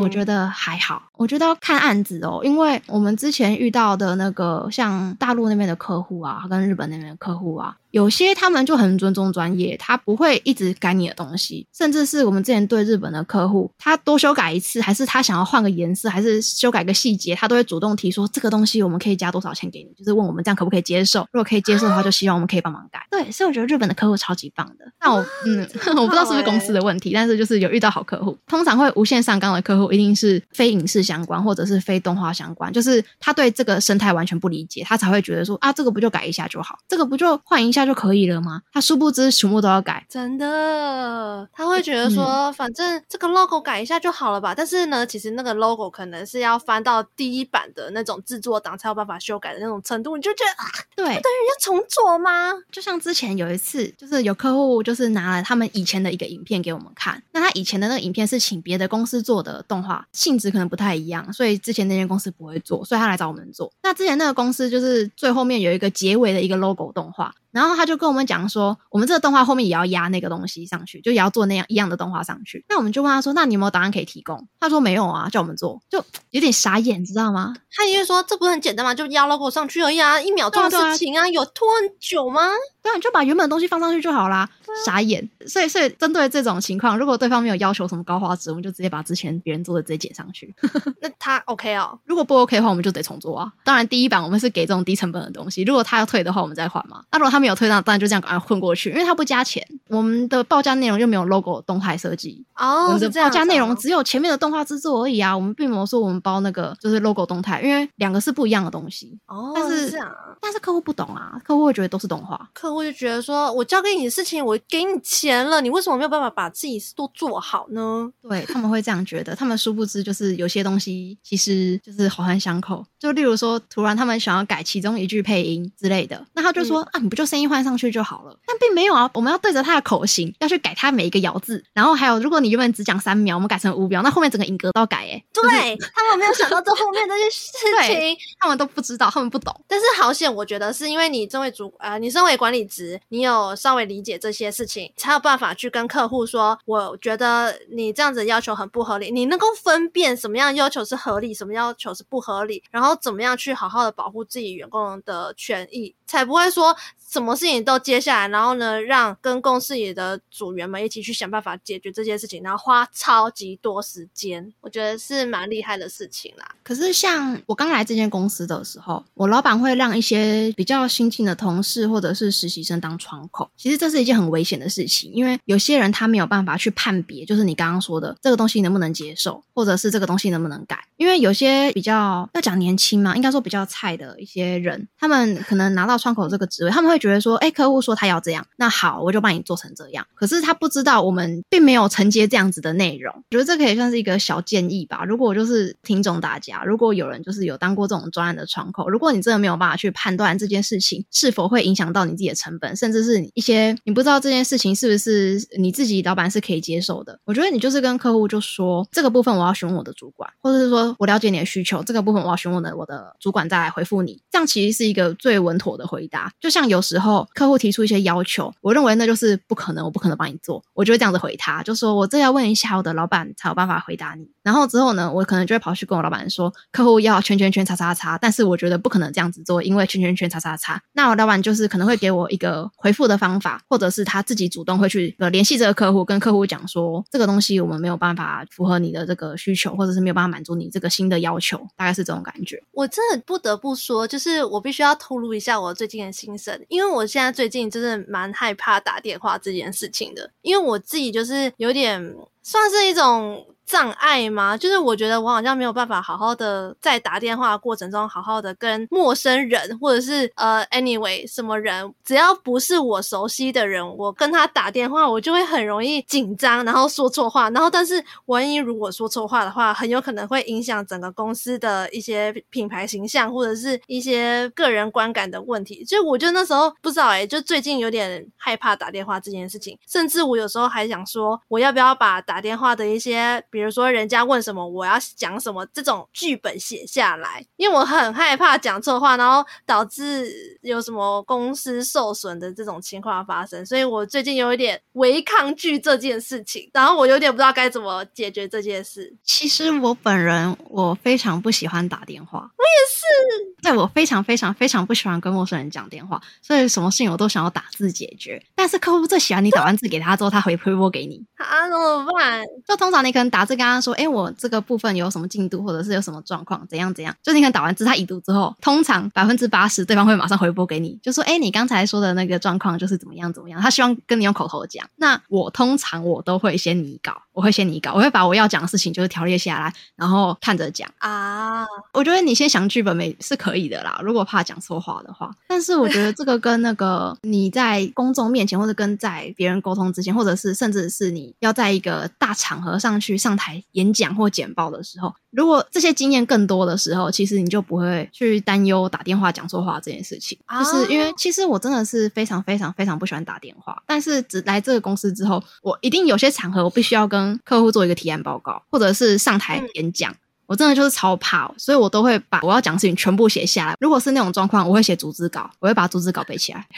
我觉得还好。我觉得要看案子哦，因为我们之前遇到的那个像大陆那边的客户啊，跟日本那边的客户啊。有些他们就很尊重专业，他不会一直改你的东西，甚至是我们之前对日本的客户，他多修改一次，还是他想要换个颜色，还是修改个细节，他都会主动提说这个东西我们可以加多少钱给你，就是问我们这样可不可以接受。如果可以接受的话，就希望我们可以帮忙改。对，所以我觉得日本的客户超级棒的。那我 嗯，我不知道是不是公司的问题，但是就是有遇到好客户。通常会无限上纲的客户，一定是非影视相关或者是非动画相关，就是他对这个生态完全不理解，他才会觉得说啊，这个不就改一下就好，这个不就换一下就可以了吗？他殊不知全部都要改，真的，他会觉得说，嗯、反正这个 logo 改一下就好了吧。但是呢，其实那个 logo 可能是要翻到第一版的那种制作档才有办法修改的那种程度，你就觉得啊，对，不等于要重做吗？就像之前有一次，就是有客户就是拿了他们以前的一个影片给我们看，那他以前的那个影片是请别的公司做的动画，性质可能不太一样，所以之前那间公司不会做，所以他来找我们做。那之前那个公司就是最后面有一个结尾的一个 logo 动画，然后他就跟我们讲说，我们这个动画后面也要压那个东西上去，就也要做那样一样的动画上去。那我们就问他说，那你有没有答案可以提供？他说没有啊，叫我们做，就有点傻眼，知道吗？他因为说这不是很简单嘛？就压 logo 上去而已啊，一秒钟的事情啊，有拖很久吗？对啊，你就把原本的东西放上去就好啦。傻眼。所以，所以针对这种情况，如果对方没有要求什么高画质，我们就直接把之前别人做的直接剪上去。那他 OK 哦？如果不 OK 的话，我们就得重做啊。当然，第一版我们是给这种低成本的东西。如果他要退的话，我们再换嘛。那如果他没有退，那当然就这样赶快混过去，因为他不加钱。我们的报价内容又没有 logo 动态设计哦，我们的报价内容只有前面的动画制作而已啊。我们并没有说我们包那个就是 logo 动态，因为两个是不一样的东西哦。但是，是这样，但是客户不懂啊，客户会觉得都是动画，客户就觉得说我交给你的事情，我给你钱了，你为什么没有办法把自己都做好呢？对，他们会这样觉得，他们殊不知就是有些东西其实就是环环相扣。就例如说，突然他们想要改其中一句配音之类的，那他就说、嗯、啊，你不就声音换上去就好了？但并没有啊，我们要对着他的口型要去改他每一个咬字，然后还有，如果你原本只讲三秒，我们改成五秒，那后面整个影格都要改哎。对、就是、他们没有想到这后面这些事情，他们都不知道，他们不懂。但是好险，我觉得是因为你身为主呃，你身为管理职，你有稍微理解这些事情，才有办法去跟客户说，我觉得你这样子要求很不合理，你能够分辨什么样要求是合理，什么要求是不合理，然后怎么样去。好好的保护自己员工的权益，才不会说什么事情都接下来，然后呢，让跟公司里的组员们一起去想办法解决这件事情，然后花超级多时间，我觉得是蛮厉害的事情啦。可是像我刚来这间公司的时候，我老板会让一些比较新进的同事或者是实习生当窗口，其实这是一件很危险的事情，因为有些人他没有办法去判别，就是你刚刚说的这个东西能不能接受，或者是这个东西能不能改，因为有些比较要讲年轻嘛，应该说比较。菜的一些人，他们可能拿到窗口这个职位，他们会觉得说，哎，客户说他要这样，那好，我就帮你做成这样。可是他不知道，我们并没有承接这样子的内容。我觉得这可以算是一个小建议吧。如果就是听众大家，如果有人就是有当过这种专案的窗口，如果你真的没有办法去判断这件事情是否会影响到你自己的成本，甚至是一些你不知道这件事情是不是你自己老板是可以接受的，我觉得你就是跟客户就说，这个部分我要询问我的主管，或者是说我了解你的需求，这个部分我要询问我的我的主管再来回复你，这样其实是一个最稳妥的回答。就像有时候客户提出一些要求，我认为那就是不可能，我不可能帮你做，我就会这样子回他，就说我这要问一下我的老板才有办法回答你。然后之后呢，我可能就会跑去跟我老板说，客户要圈圈圈叉叉叉，但是我觉得不可能这样子做，因为圈圈圈叉叉叉。那我老板就是可能会给我一个回复的方法，或者是他自己主动会去呃联系这个客户，跟客户讲说这个东西我们没有办法符合你的这个需求，或者是没有办法满足你这个新的要求，大概是这种感觉。我真的不得不说。就是我必须要透露一下我最近的心声，因为因为我现在最近就是蛮害怕打电话这件事情的，因为我自己就是有点算是一种。障碍吗？就是我觉得我好像没有办法好好的在打电话的过程中好好的跟陌生人，或者是呃，anyway 什么人，只要不是我熟悉的人，我跟他打电话，我就会很容易紧张，然后说错话，然后但是万一如果说错话的话，很有可能会影响整个公司的一些品牌形象，或者是一些个人观感的问题。就我觉得那时候不知道哎、就最近有点害怕打电话这件事情，甚至我有时候还想说，我要不要把打电话的一些。如说，人家问什么，我要讲什么，这种剧本写下来，因为我很害怕讲错话，然后导致有什么公司受损的这种情况发生，所以我最近有一点违抗拒这件事情，然后我有点不知道该怎么解决这件事。其实我本人我非常不喜欢打电话，我也是，对，我非常非常非常不喜欢跟陌生人讲电话，所以什么事情我都想要打字解决。但是客户最喜欢你打完字给他之后，他回回拨给你，啊，怎么办？就通常你可能打。是跟他说，哎，我这个部分有什么进度，或者是有什么状况，怎样怎样？就你看打完字，他已读之后，通常百分之八十对方会马上回拨给你，就说，哎，你刚才说的那个状况就是怎么样怎么样。他希望跟你用口头讲。那我通常我都会先拟稿，我会先拟稿，我会把我要讲的事情就是条列下来，然后看着讲啊。我觉得你先想剧本没是可以的啦，如果怕讲错话的话。但是我觉得这个跟那个你在公众面前，或者跟在别人沟通之前，或者是甚至是你要在一个大场合上去上台演讲或简报的时候，如果这些经验更多的时候，其实你就不会去担忧打电话讲错话这件事情。就是因为其实我真的是非常非常非常不喜欢打电话，但是只来这个公司之后，我一定有些场合我必须要跟客户做一个提案报告，或者是上台演讲。我真的就是超怕，所以我都会把我要讲的事情全部写下来。如果是那种状况，我会写逐字稿，我会把逐字稿背起来。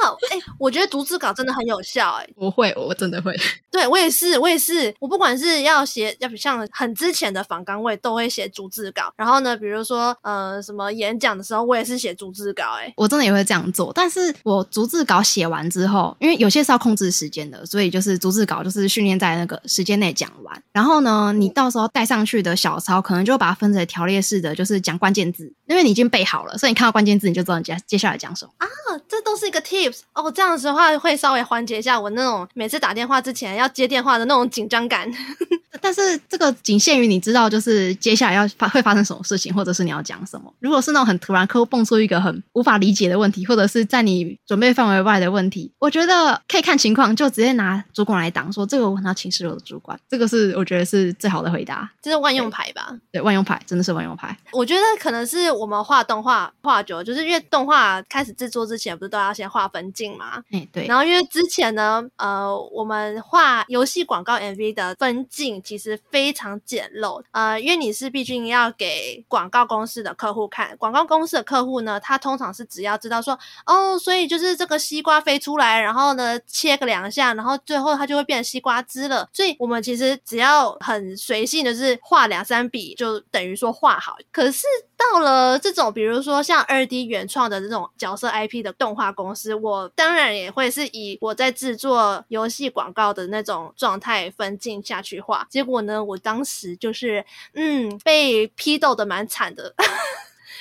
啊，哎、欸，我觉得逐字稿真的很有效、欸，哎，我会，我真的会。对我也是，我也是，我不管是要写，要不像很之前的访纲，我也都会写逐字稿。然后呢，比如说呃什么演讲的时候，我也是写逐字稿、欸，哎，我真的也会这样做。但是我逐字稿写完之后，因为有些是要控制时间的，所以就是逐字稿就是训练在那个时间内讲完。然后呢，你到时候带上去的小抄，可能就把它分成条列式的，就是讲关键字，因为你已经背好了，所以你看到关键字，你就知道你接接下来讲什么啊。这都是一个 tips 哦，这样子的话会稍微缓解一下我那种每次打电话之前要接电话的那种紧张感。但是这个仅限于你知道，就是接下来要发会发生什么事情，或者是你要讲什么。如果是那种很突然，客户蹦出一个很无法理解的问题，或者是在你准备范围外的问题，我觉得可以看情况，就直接拿主管来挡，说这个我要请示我的主管。这个是我觉得是最好的回答，这是万用牌吧？对，万用牌真的是万用牌。我觉得可能是我们画动画画久了，就是因为动画开始制作之前不是都要先画分镜嘛？哎，对。然后因为之前呢，呃，我们画游戏广告 MV 的分镜其实非常。简陋，呃，因为你是毕竟要给广告公司的客户看，广告公司的客户呢，他通常是只要知道说，哦，所以就是这个西瓜飞出来，然后呢切个两下，然后最后它就会变成西瓜汁了。所以我们其实只要很随性的是画两三笔，就等于说画好。可是到了这种，比如说像二 D 原创的这种角色 IP 的动画公司，我当然也会是以我在制作游戏广告的那种状态分镜下去画。结果呢，我当当时就是，嗯，被批斗的蛮惨的。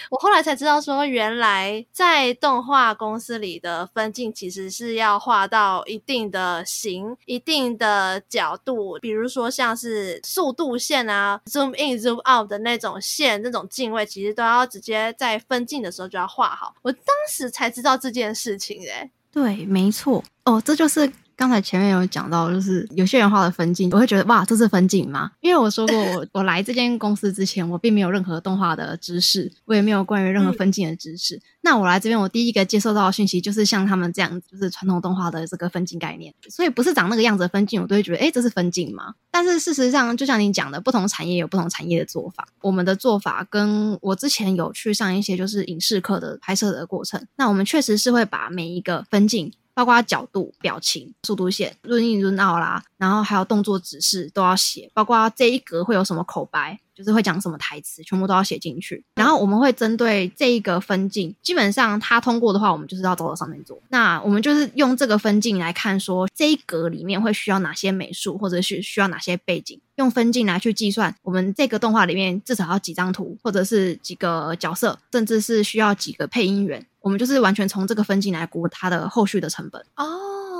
我后来才知道，说原来在动画公司里的分镜其实是要画到一定的形、一定的角度，比如说像是速度线啊、zoom in、zoom out 的那种线、那种镜位，其实都要直接在分镜的时候就要画好。我当时才知道这件事情，诶，对，没错，哦，这就是。刚才前面有讲到，就是有些人画的分镜，我会觉得哇，这是分镜吗？因为我说过，我我来这间公司之前，我并没有任何动画的知识，我也没有关于任何分镜的知识。嗯、那我来这边，我第一个接受到的讯息就是像他们这样，就是传统动画的这个分镜概念。所以不是长那个样子的分镜，我都会觉得，诶，这是分镜吗？但是事实上，就像你讲的，不同产业有不同产业的做法。我们的做法跟我之前有去上一些就是影视课的拍摄的过程，那我们确实是会把每一个分镜。包括角度、表情、速度线、润硬、润奥啦，然后还有动作指示都要写，包括这一格会有什么口白，就是会讲什么台词，全部都要写进去。然后我们会针对这一个分镜，基本上它通过的话，我们就是要走到上面做。那我们就是用这个分镜来看，说这一格里面会需要哪些美术，或者是需要哪些背景，用分镜来去计算我们这个动画里面至少要几张图，或者是几个角色，甚至是需要几个配音员。我们就是完全从这个分镜来估它的后续的成本哦，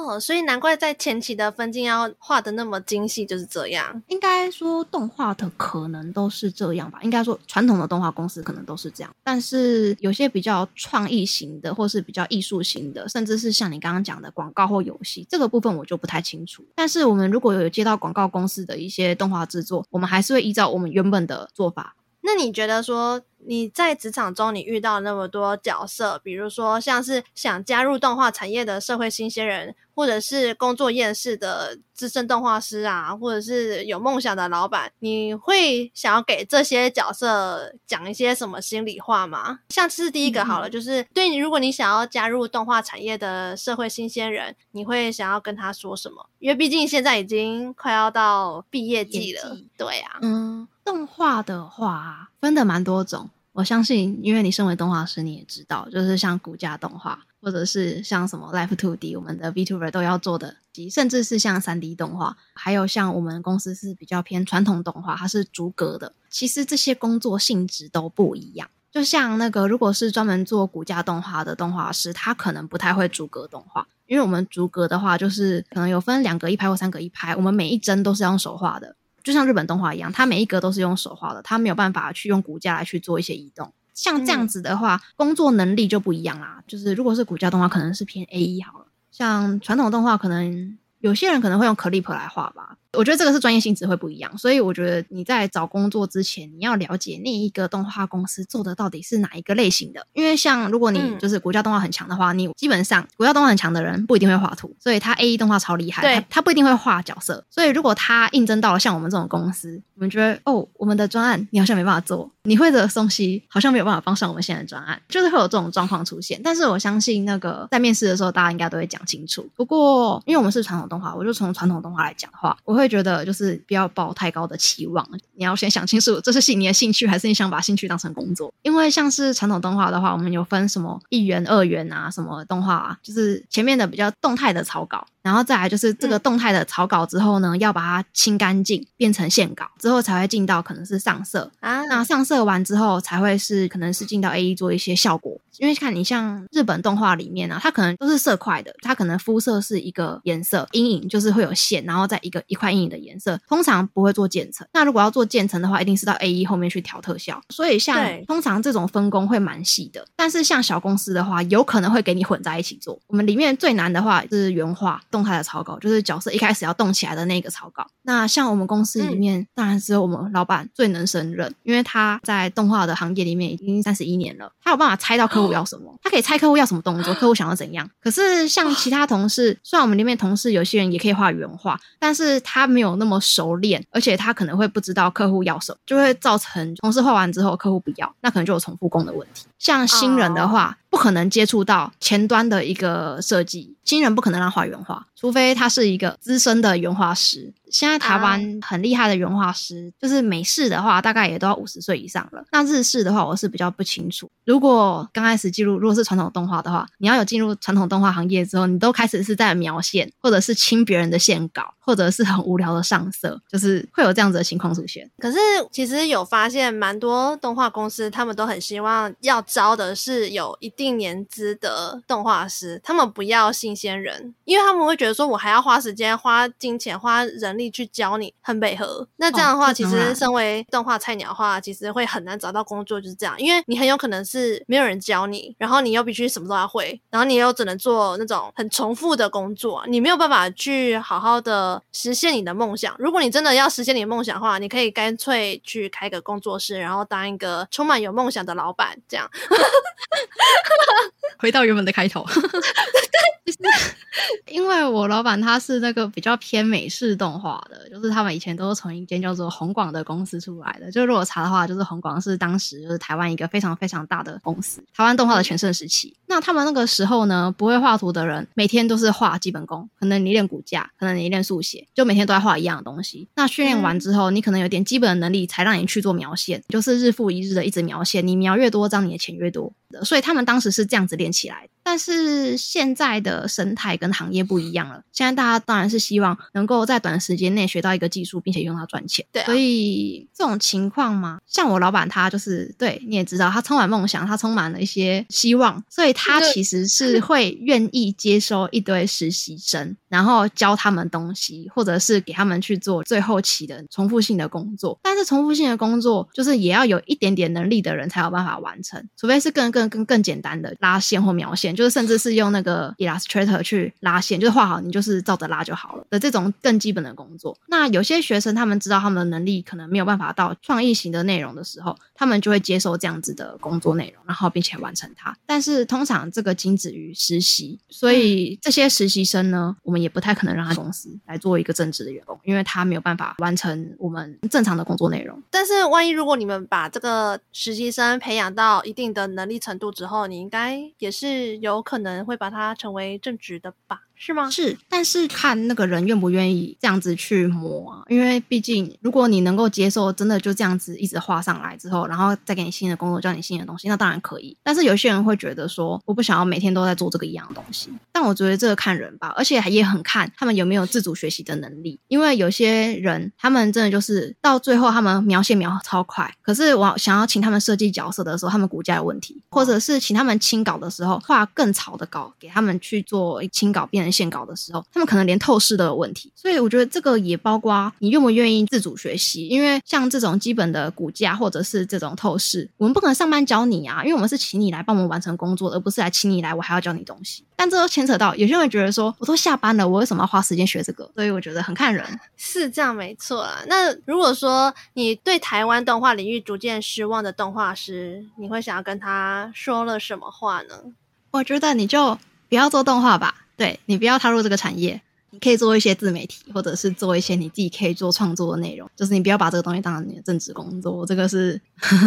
哦所以难怪在前期的分镜要画的那么精细，就是这样。应该说动画的可能都是这样吧，应该说传统的动画公司可能都是这样，但是有些比较创意型的，或是比较艺术型的，甚至是像你刚刚讲的广告或游戏这个部分，我就不太清楚。但是我们如果有接到广告公司的一些动画制作，我们还是会依照我们原本的做法。那你觉得说你在职场中你遇到那么多角色，比如说像是想加入动画产业的社会新鲜人，或者是工作厌世的资深动画师啊，或者是有梦想的老板，你会想要给这些角色讲一些什么心里话吗？像是第一个好了，嗯、就是对你，如果你想要加入动画产业的社会新鲜人，你会想要跟他说什么？因为毕竟现在已经快要到毕业季了，对啊，嗯。动画的话分的蛮多种，我相信，因为你身为动画师，你也知道，就是像骨架动画，或者是像什么 Live Two D，我们的 VTuber 都要做的，甚至是像 3D 动画，还有像我们公司是比较偏传统动画，它是逐格的。其实这些工作性质都不一样。就像那个，如果是专门做骨架动画的动画师，他可能不太会逐格动画，因为我们逐格的话，就是可能有分两格一拍或三格一拍，我们每一帧都是用手画的。就像日本动画一样，它每一格都是用手画的，它没有办法去用骨架来去做一些移动。像这样子的话，嗯、工作能力就不一样啦。就是如果是骨架动画，可能是偏 AE 好了。像传统动画，可能有些人可能会用 Clip 来画吧。我觉得这个是专业性质会不一样，所以我觉得你在找工作之前，你要了解那一个动画公司做的到底是哪一个类型的。因为像如果你就是国家动画很强的话，嗯、你基本上国家动画很强的人不一定会画图，所以他 AE 动画超厉害，他，他不一定会画角色。所以如果他应征到了像我们这种公司，我们觉得哦，我们的专案你好像没办法做，你会的东西好像没有办法帮上我们现在的专案，就是会有这种状况出现。但是我相信那个在面试的时候，大家应该都会讲清楚。不过因为我们是传统动画，我就从传统动画来讲的话，我会觉得就是不要抱太高的期望。你要先想清楚，这是你的兴趣，还是你想把兴趣当成工作？因为像是传统动画的话，我们有分什么一元、二元啊，什么动画啊，就是前面的比较动态的草稿。然后再来就是这个动态的草稿之后呢，嗯、要把它清干净，变成线稿之后才会进到可能是上色啊。那上色完之后才会是可能是进到 AE 做一些效果。因为看你像日本动画里面啊，它可能都是色块的，它可能肤色是一个颜色，阴影就是会有线，然后再一个一块阴影的颜色，通常不会做渐层。那如果要做渐层的话，一定是到 AE 后面去调特效。所以像通常这种分工会蛮细的。但是像小公司的话，有可能会给你混在一起做。我们里面最难的话是原画动态的草稿，就是角色一开始要动起来的那个草稿。那像我们公司里面，嗯、当然只有我们老板最能胜任，因为他在动画的行业里面已经三十一年了，他有办法猜到客户要什么，他可以猜客户要什么动作，客户想要怎样。可是像其他同事，虽然我们里面同事有些人也可以画原画，但是他没有那么熟练，而且他可能会不知道客户要什么，就会造成同事画完之后客户不要，那可能就有重复工的问题。像新人的话，不可能接触到前端的一个设计，新人不可能让画原画，除非他是一个资深的原画师。现在台湾很厉害的原画师，就是美式的话，大概也都要五十岁以上了。那日式的话，我是比较不清楚。如果刚开始进入，如果是传统动画的话，你要有进入传统动画行业之后，你都开始是在描线，或者是清别人的线稿，或者是很无聊的上色，就是会有这样子的情况出现。可是其实有发现，蛮多动画公司他们都很希望要招的是有一定年资的动画师，他们不要新鲜人，因为他们会觉得说，我还要花时间、花金钱、花人力去教你，很配合。那这样的话，哦、其实身为动画菜鸟的话，其实会很难找到工作，就是这样，因为你很有可能是没有人教你，然后你又必须什么都要会，然后你又只能做那种很重复的工作，你没有办法去好好的实现你的梦想。如果你真的要实现你的梦想的话，你可以干脆去开个工作室，然后当一个充满有梦想的老板，这样。回到原本的开头，对，因为我老板他是那个比较偏美式动画的，就是他们以前都是从一间叫做红广的公司出来的。就如果查的话，就是红广是当时就是台湾一个非常非常大的公司，台湾动画的全盛时期。那他们那个时候呢，不会画图的人每天都是画基本功，可能你练骨架，可能你练速写，就每天都在画一样的东西。那训练完之后，你可能有点基本的能力，才让你去做描线，就是日复一日的一直描线，你描越多张，你的钱越多。所以他们当时是这样子练起来，但是现在的生态跟行业不一样了。现在大家当然是希望能够在短时间内学到一个技术，并且用它赚钱。对啊，所以这种情况嘛，像我老板他就是，对，你也知道，他充满梦想，他充满了一些希望，所以他其实是会愿意接收一堆实习生，然后教他们东西，或者是给他们去做最后期的重复性的工作。但是重复性的工作，就是也要有一点点能力的人才有办法完成，除非是更更。更更更简单的拉线或描线，就是甚至是用那个 Illustrator 去拉线，就是画好你就是照着拉就好了的这种更基本的工作。那有些学生他们知道他们的能力可能没有办法到创意型的内容的时候，他们就会接受这样子的工作内容，然后并且完成它。但是通常这个仅止于实习，所以这些实习生呢，我们也不太可能让他公司来做一个正职的员工，因为他没有办法完成我们正常的工作内容。但是万一如果你们把这个实习生培养到一定的能力程度之后，你应该也也是有可能会把它成为正职的吧？是吗？是，但是看那个人愿不愿意这样子去磨啊。因为毕竟，如果你能够接受，真的就这样子一直画上来之后，然后再给你新的工作，教你新的东西，那当然可以。但是有些人会觉得说，我不想要每天都在做这个一样的东西。但我觉得这个看人吧，而且也很看他们有没有自主学习的能力。因为有些人，他们真的就是到最后，他们描线描超快，可是我想要请他们设计角色的时候，他们骨架有问题，或者是请他们清稿的时候画更草的稿给他们去做清稿变。人线稿的时候，他们可能连透视都有问题。所以我觉得这个也包括你愿不愿意自主学习，因为像这种基本的骨架或者是这种透视，我们不可能上班教你啊，因为我们是请你来帮我们完成工作，而不是来请你来我还要教你东西。但这都牵扯到有些人会觉得说，我都下班了，我为什么要花时间学这个？所以我觉得很看人，是这样没错啊。那如果说你对台湾动画领域逐渐失望的动画师，你会想要跟他说了什么话呢？我觉得你就不要做动画吧，对，你不要踏入这个产业，你可以做一些自媒体，或者是做一些你自己可以做创作的内容，就是你不要把这个东西当成你的正职工作，这个是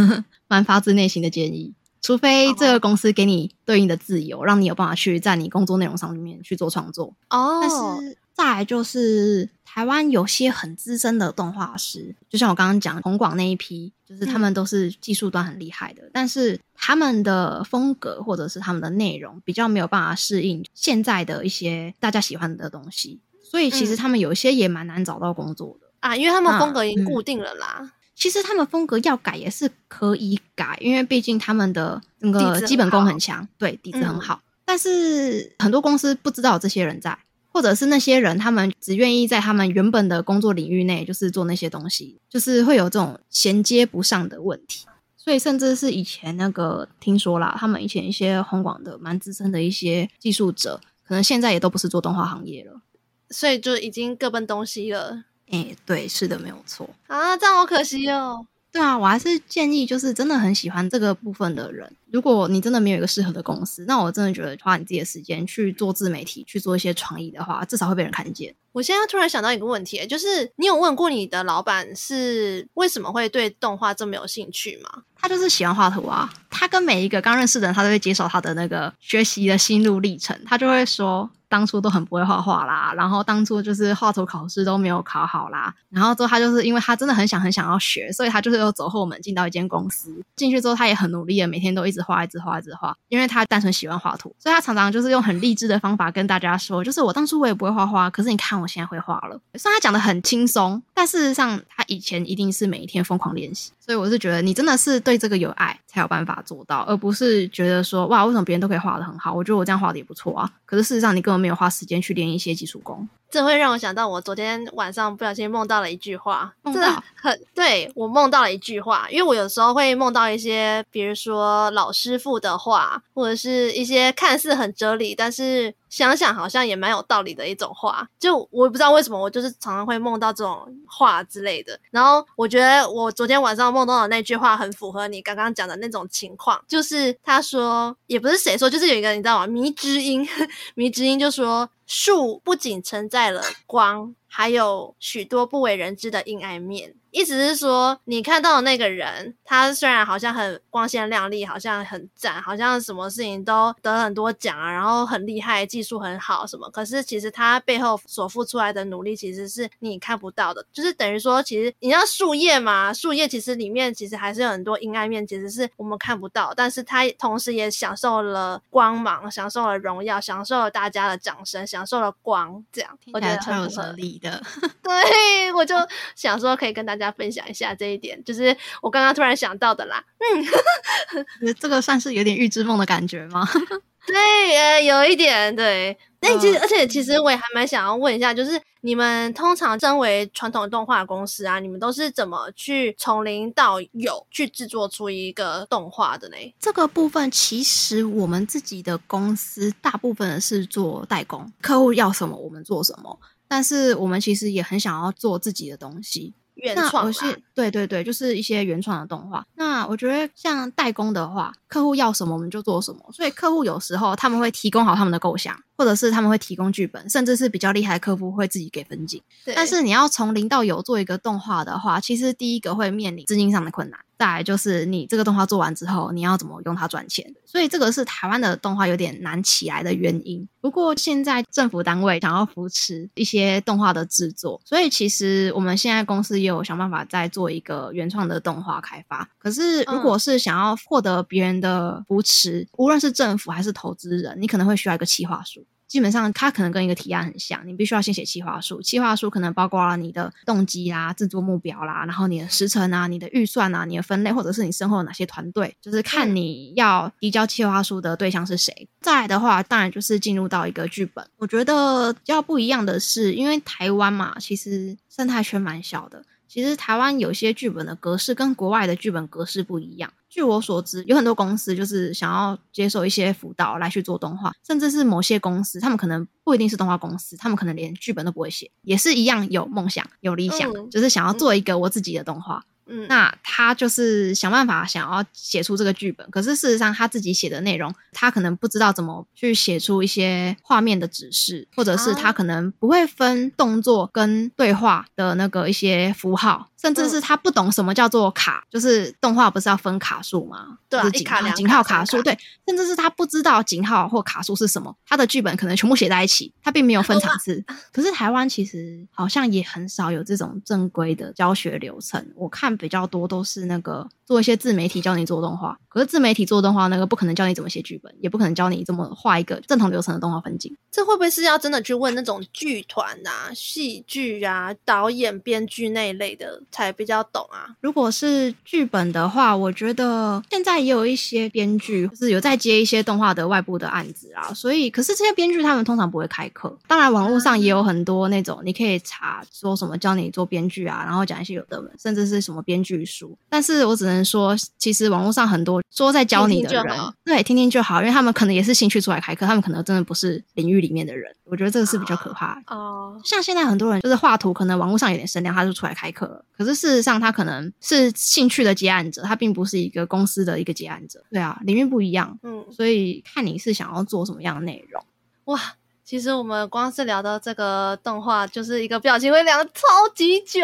蛮发自内心的建议。除非这个公司给你对应的自由，让你有办法去在你工作内容上面去做创作哦。但是再来就是台湾有些很资深的动画师，就像我刚刚讲红广那一批，就是他们都是技术端很厉害的，嗯，但是他们的风格或者是他们的内容比较没有办法适应现在的一些大家喜欢的东西，所以其实他们有一些也蛮难找到工作的，嗯、啊，因为他们风格已经固定了啦。嗯其实他们风格要改也是可以改，因为毕竟他们的那个基本功很强，对，底子很好。嗯。但是很多公司不知道有这些人在，或者是那些人他们只愿意在他们原本的工作领域内就是做那些东西，就是会有这种衔接不上的问题。所以甚至是以前那个听说啦，他们以前一些红广的蛮资深的一些技术者，可能现在也都不是做动画行业了，所以就已经各奔东西了。哎、欸，对，是的，没有错啊，这样好可惜哦。对啊，我还是建议，就是真的很喜欢这个部分的人，如果你真的没有一个适合的公司，那我真的觉得花你自己的时间去做自媒体，去做一些创意的话，至少会被人看见。我现在突然想到一个问题，就是你有问过你的老板是为什么会对动画这么有兴趣吗？他就是喜欢画图啊。他跟每一个刚认识的人，他都会介绍他的那个学习的心路历程，他就会说。当初都很不会画画啦，然后当初就是画图考试都没有考好啦，然后之后他就是因为他真的很想很想要学，所以他就是又走后门进到一间公司，进去之后他也很努力的，每天都一直画，一直画，一直画，因为他单纯喜欢画图，所以他常常就是用很励志的方法跟大家说，就是我当初我也不会画画，可是你看我现在会画了。虽然他讲的很轻松，但事实上他以前一定是每一天疯狂练习，所以我是觉得你真的是对这个有爱才有办法做到，而不是觉得说哇，为什么别人都可以画的很好，我觉得我这样画的也不错啊，可是事实上你根本没有花时间去练一些基础功，这会让我想到我昨天晚上不小心梦到了一句话，真的很对，我梦到了一句话，因为我有时候会梦到一些，比如说老师傅的话，或者是一些看似很哲理，但是。想想好像也蛮有道理的一种话，就我不知道为什么，我就是常常会梦到这种话之类的。然后我觉得我昨天晚上梦到的那句话很符合你刚刚讲的那种情况，就是他说，也不是谁说，就是有一个你知道吗？迷之音，迷之音就说，树不仅承载了光，还有许多不为人知的阴暗面。意思是说，你看到的那个人，他虽然好像很光鲜亮丽，好像很赞，好像什么事情都得很多奖啊，然后很厉害，技术很好什么。可是其实他背后所付出来的努力，其实是你看不到的。就是等于说，其实你像树叶嘛，树叶其实里面其实还是有很多阴暗面，其实是我们看不到。但是他同时也享受了光芒，享受了荣耀，享受了大家的掌声，享受了光。这样我觉得很有哲理的。对，我就想说可以跟大家。分享一下这一点，就是我刚刚突然想到的啦。嗯，这个算是有点预知梦的感觉吗？对，呃，有一点。对，那其实，而且其实我也还蛮想要问一下，就是你们通常身为传统动画公司啊，你们都是怎么去从零到有去制作出一个动画的呢？这个部分其实我们自己的公司大部分是做代工，客户要什么我们做什么，但是我们其实也很想要做自己的东西。原创是，对对对，就是一些原创的动画。那我觉得像代工的话，客户要什么我们就做什么。所以客户有时候他们会提供好他们的构想，或者是他们会提供剧本，甚至是比较厉害的客户会自己给分镜。但是你要从零到有做一个动画的话，其实第一个会面临资金上的困难。再来就是你这个动画做完之后，你要怎么用它赚钱？所以这个是台湾的动画有点难起来的原因。不过现在政府单位想要扶持一些动画的制作，所以其实我们现在公司也有想办法在做一个原创的动画开发。可是如果是想要获得别人的扶持，无论是政府还是投资人，你可能会需要一个企划书。基本上它可能跟一个提案很像，你必须要先写企划书，企划书可能包括了你的动机啦、制作目标啦，然后你的时程啊、你的预算啊、你的分类，或者是你身后有哪些团队，就是看你要提交企划书的对象是谁。再来的话，当然就是进入到一个剧本。我觉得比较不一样的是，因为台湾嘛，其实生态圈蛮小的。其实台湾有些剧本的格式跟国外的剧本格式不一样。据我所知，有很多公司就是想要接受一些辅导来去做动画，甚至是某些公司，他们可能不一定是动画公司，他们可能连剧本都不会写，也是一样有梦想、有理想，嗯、就是想要做一个我自己的动画。嗯，那他就是想办法想要写出这个剧本，可是事实上他自己写的内容，他可能不知道怎么去写出一些画面的指示，或者是他可能不会分动作跟对话的那个一些符号，甚至是他不懂什么叫做卡，就是动画不是要分卡数吗？对、啊，井号、井号卡数，对，甚至是他不知道井号或卡数是什么，他的剧本可能全部写在一起，他并没有分场次。可是台湾其实好像也很少有这种正规的教学流程，我看。比较多都是那个做一些自媒体教你做动画，可是自媒体做动画那个不可能教你怎么写剧本，也不可能教你怎么画一个正统流程的动画分镜。这会不会是要真的去问那种剧团啊、戏剧啊、导演、编剧那一类的才比较懂啊？如果是剧本的话，我觉得现在也有一些编剧就是有在接一些动画的外部的案子啊，所以可是这些编剧他们通常不会开课。当然，网络上也有很多那种你可以查说什么教你做编剧啊，然后讲一些有的没，甚至是什么。编剧书，但是我只能说，其实网络上很多说在教你的人，听听对，听听就好，因为他们可能也是兴趣出来开课，他们可能真的不是领域里面的人，我觉得这个是比较可怕的。哦，像现在很多人就是画图，可能网络上有点声量，他就出来开课了，可是事实上他可能是兴趣的接案者，他并不是一个公司的一个接案者。对啊，领域不一样，嗯，所以看你是想要做什么样的内容。哇，其实我们光是聊到这个动画，就是一个表情会聊超级久，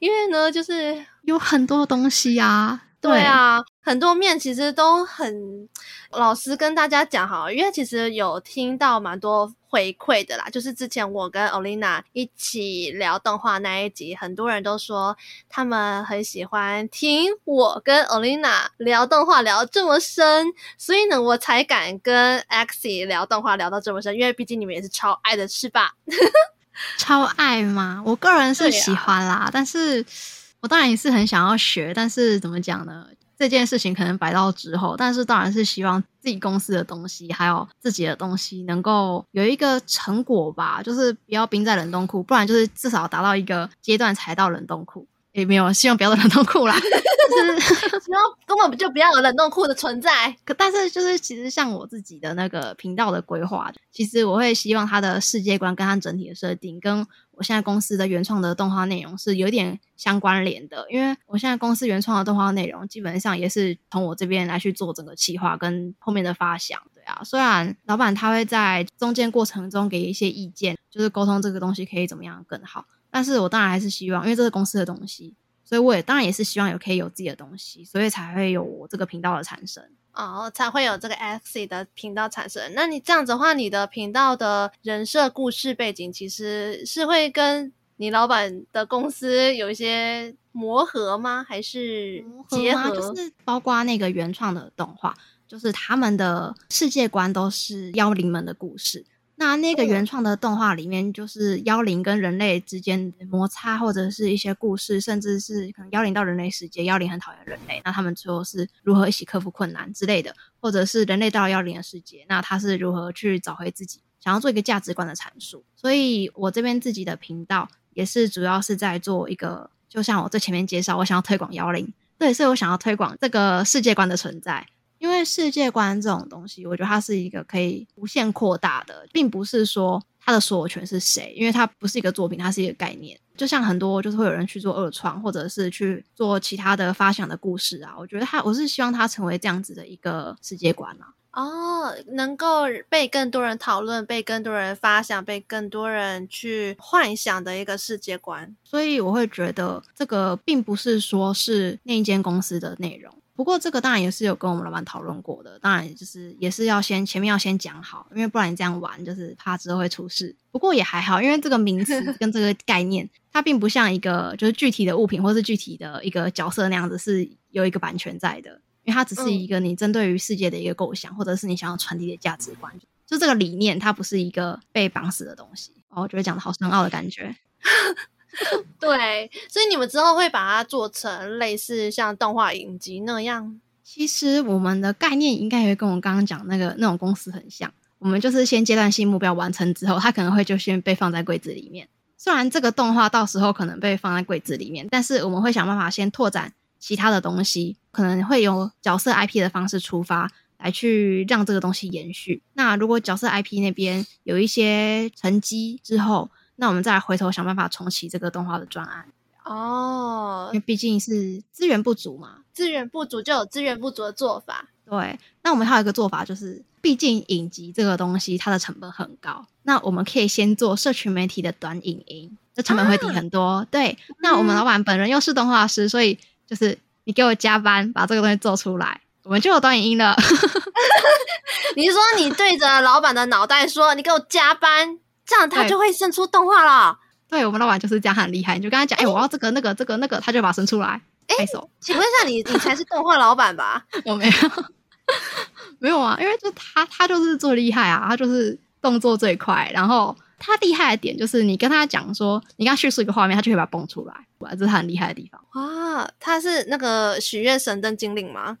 因为呢，就是。有很多东西呀、啊，对啊，很多面其实都很老师跟大家讲好，因为其实有听到蛮多回馈的啦，就是之前我跟 Olina 一起聊动画那一集，很多人都说他们很喜欢听我跟 Olina 聊动画聊这么深，所以呢，我才敢跟 Axie 聊动画聊到这么深，因为毕竟你们也是超爱的，是吧？超爱嘛，我个人是喜欢啦，啊、但是。我当然也是很想要学，但是怎么讲呢？这件事情可能摆到之后，但是当然是希望自己公司的东西还有自己的东西能够有一个成果吧，就是不要冰在冷冻库，不然就是至少达到一个阶段才到冷冻库。也没有希望不要冷冻库啦，就是希望根本就不要有冷冻库的存在。可但是就是其实像我自己的那个频道的规划，其实我会希望它的世界观跟它整体的设定跟。我现在公司的原创的动画内容是有点相关联的，因为我现在公司原创的动画内容基本上也是从我这边来去做整个企划跟后面的发想，对啊。虽然老板他会在中间过程中给一些意见，就是沟通这个东西可以怎么样更好，但是我当然还是希望，因为这是公司的东西，所以我也当然也是希望有可以有自己的东西，所以才会有我这个频道的产生。哦，才会有这个 Axie 的频道产生。那你这样子的话，你的频道的人设、故事背景，其实是会跟你老板的公司有一些磨合吗？还是结合？合就是包括那个原创的动画，就是他们的世界观都是妖灵们的故事。那那个原创的动画里面，就是妖灵跟人类之间的摩擦，或者是一些故事，甚至是可能妖灵到人类世界，妖灵很讨厌人类，那他们最后是如何一起克服困难之类的，或者是人类到了妖灵的世界，那他是如何去找回自己，想要做一个价值观的阐述。所以我这边自己的频道也是主要是在做一个，就像我最前面介绍，我想要推广妖灵，对，所以我想要推广这个世界观的存在。因为世界观这种东西，我觉得它是一个可以无限扩大的，并不是说它的所有权是谁，因为它不是一个作品，它是一个概念。就像很多就是会有人去做二创，或者是去做其他的发想的故事啊，我觉得它，我是希望它成为这样子的一个世界观啊。哦，能够被更多人讨论，被更多人发想，被更多人去幻想的一个世界观。所以我会觉得这个并不是说是那一间公司的内容。不过这个当然也是有跟我们老板讨论过的，当然就是也是要先前面要先讲好，因为不然你这样玩就是怕之后会出事。不过也还好，因为这个名词跟这个概念，它并不像一个就是具体的物品或是具体的一个角色那样子是有一个版权在的，因为它只是一个你针对于世界的一个构想，或者是你想要传递的价值观。就这个理念，它不是一个被绑死的东西。哦，我觉得讲的好深奥的感觉。对，所以你们之后会把它做成类似像动画影集那样。其实我们的概念应该也会跟我刚刚讲那个那种公司很像。我们就是先阶段性目标完成之后，它可能会就先被放在柜子里面。虽然这个动画到时候可能被放在柜子里面，但是我们会想办法先拓展其他的东西，可能会有角色 IP 的方式出发，来去让这个东西延续。那如果角色 IP 那边有一些成绩之后，那我们再来回头想办法重启这个动画的专案。哦，因为毕竟是资源不足嘛，资源不足就有资源不足的做法。对，那我们还有一个做法就是，毕竟影集这个东西它的成本很高，那我们可以先做社群媒体的短影音，这成本会低很多。啊、对，那我们老板本人又是动画师，所以就是你给我加班把这个东西做出来，我们就有短影音了。你是说你对着老板的脑袋说，你给我加班，这样他就会生出动画了？对，我们老板就是这样很厉害，你就跟他讲，哎、欸，我要这个、那个、这个、那个，他就把它生出来。哎、欸，请问一下你，你 你才是动画老板吧？我没有，没有啊，因为就他，他就是最厉害啊，他就是动作最快，然后他厉害的点就是你跟他讲说，你跟他叙述一个画面，他就会把它蹦出来，哇，这是他很厉害的地方。哇，他是那个许愿神灯精灵吗？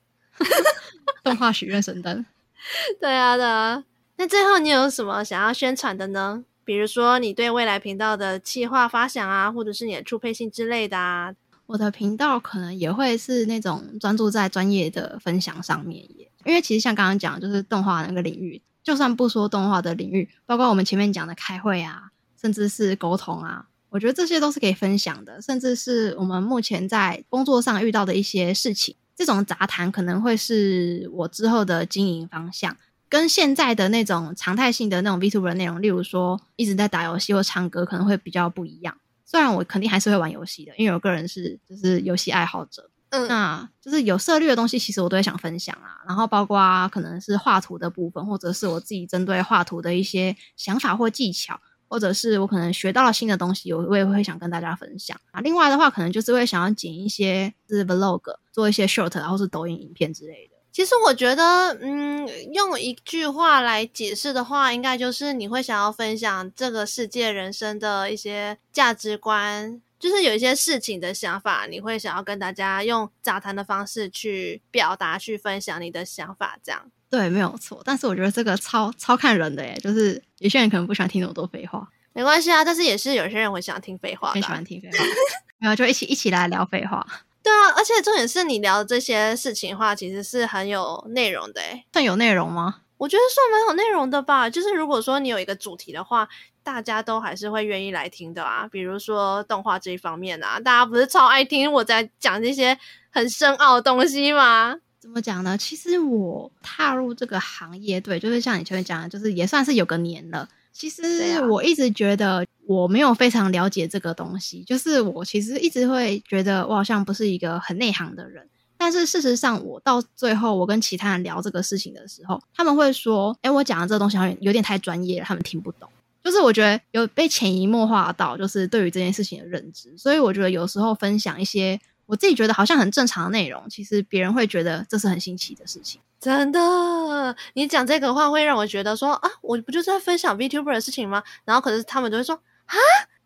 动画许愿神灯。对啊，对啊。那最后你有什么想要宣传的呢？比如说，你对未来频道的企划发想啊，或者是你的触配性之类的啊。我的频道可能也会是那种专注在专业的分享上面耶，因为其实像刚刚讲，就是动画那个领域，就算不说动画的领域，包括我们前面讲的开会啊，甚至是沟通啊，我觉得这些都是可以分享的，甚至是我们目前在工作上遇到的一些事情，这种杂谈可能会是我之后的经营方向。跟现在的那种常态性的那种 VTuber 内容，例如说一直在打游戏或唱歌，可能会比较不一样。虽然我肯定还是会玩游戏的，因为我个人是就是游戏爱好者。嗯，那就是有涉猎的东西，其实我都会想分享啊。然后包括可能是画图的部分，或者是我自己针对画图的一些想法或技巧，或者是我可能学到了新的东西，我我也会想跟大家分享啊。另外的话，可能就是会想要剪一些是 Vlog，做一些 Short，然后是抖音影片之类的。其实我觉得，嗯，用一句话来解释的话，应该就是你会想要分享这个世界人生的一些价值观，就是有一些事情的想法，你会想要跟大家用杂谈的方式去表达、去分享你的想法，这样。对，没有错。但是我觉得这个超超看人的耶，就是有些人可能不喜欢听那么多废话，没关系啊。但是也是有些人会想听废话，很喜欢听废话，然后就一起一起来聊废话。对啊，而且重点是你聊的这些事情的话，其实是很有内容的诶。算有内容吗？我觉得算蛮有内容的吧。就是如果说你有一个主题的话，大家都还是会愿意来听的啊。比如说动画这一方面啊，大家不是超爱听我在讲这些很深奥的东西吗？怎么讲呢？其实我踏入这个行业，对，就是像你前面讲的，就是也算是有个年了。其实我一直觉得我没有非常了解这个东西，就是我其实一直会觉得我好像不是一个很内行的人。但是事实上，我到最后我跟其他人聊这个事情的时候，他们会说：“诶，我讲的这个东西好像有点太专业了，他们听不懂。”就是我觉得有被潜移默化到，就是对于这件事情的认知。所以我觉得有时候分享一些我自己觉得好像很正常的内容，其实别人会觉得这是很新奇的事情。真的，你讲这个话会让我觉得说啊，我不就是在分享 VTuber 的事情吗？然后可是他们都会说啊，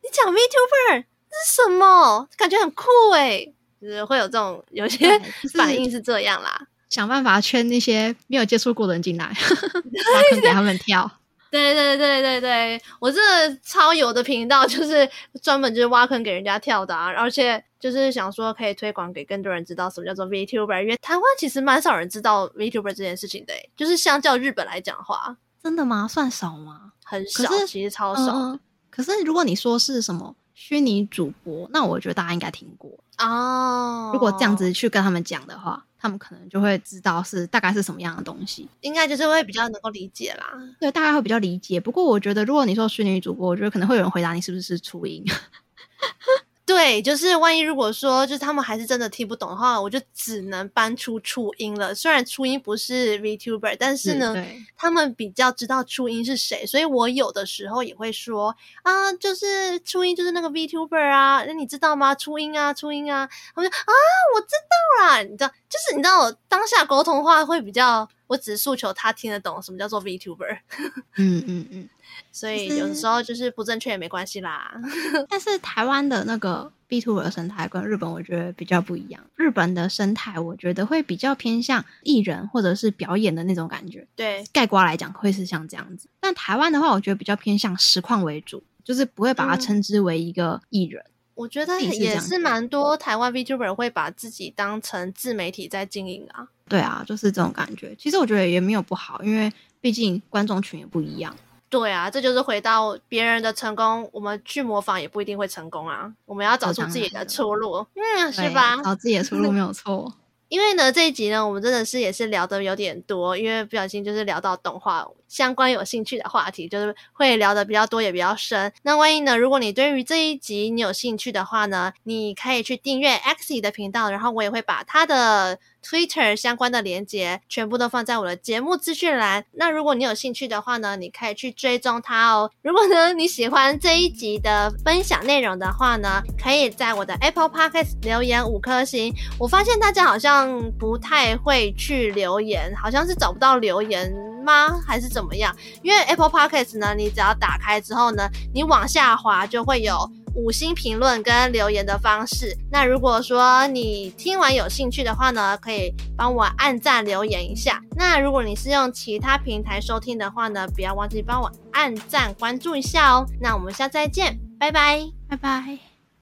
你讲 VTuber 这是什么？感觉很酷诶，就是会有这种有些 反应是这样啦，想办法圈那些没有接触过的人进来，挖坑给他们跳。对对对对对，我这个超有的频道就是专门就是挖坑给人家跳的啊，而且就是想说可以推广给更多人知道什么叫做 VTuber，因为台湾其实蛮少人知道 VTuber 这件事情的，就是相较日本来讲的话，真的吗？算少吗？很少，其实超少。呃，可是如果你说是什么虚拟主播，那我觉得大家应该听过哦。如果这样子去跟他们讲的话。他们可能就会知道是大概是什么样的东西，应该就是会比较能够理解啦。对，大概会比较理解。不过我觉得，如果你说虚拟主播，我觉得可能会有人回答你是不是初音。对，就是万一如果说就是他们还是真的听不懂的话，我就只能搬出初音了。虽然初音不是 VTuber，但是呢，他们比较知道初音是谁，所以我有的时候也会说啊，就是初音就是那个 VTuber 啊，那你知道吗？初音啊，初音啊，他们就啊，我知道啦，你知道，就是你知道我当下沟通的话会比较，我只是诉求他听得懂什么叫做 VTuber。嗯 嗯嗯。所以有的时候就是不正确也没关系啦。但是台湾的那个 VTuber 的生态跟日本我觉得比较不一样。日本的生态我觉得会比较偏向艺人或者是表演的那种感觉。对，概括来讲会是像这样子。但台湾的话，我觉得比较偏向实况为主，就是不会把它称之为一个艺人。嗯，我觉得也是蛮多台湾 VTuber 会把自己当成自媒体在经营啊。对啊，就是这种感觉。其实我觉得也没有不好，因为毕竟观众群也不一样。对啊，这就是回到别人的成功，我们去模仿也不一定会成功啊。我们要找出自己的出路，嗯，是吧？找自己的出路没有错。因为呢，这一集呢，我们真的是也是聊的有点多，因为不小心就是聊到动画相关有兴趣的话题，就是会聊的比较多也比较深。那万一呢，如果你对于这一集你有兴趣的话呢，你可以去订阅 Axie 的频道，然后我也会把他的 Twitter 相关的连接全部都放在我的节目资讯栏。那如果你有兴趣的话呢，你可以去追踪他哦。如果呢你喜欢这一集的分享内容的话呢，可以在我的 Apple Podcast 留言五颗星。我发现大家好像不太会去留言，好像是找不到留言吗？还是怎么样？因为 Apple Podcast 呢，你只要打开之后呢，你往下滑就会有。五星评论跟留言的方式。那如果说你听完有兴趣的话呢，可以帮我按赞留言一下。那如果你是用其他平台收听的话呢，不要忘记帮我按赞关注一下哦。那我们下次再见，拜拜，拜拜。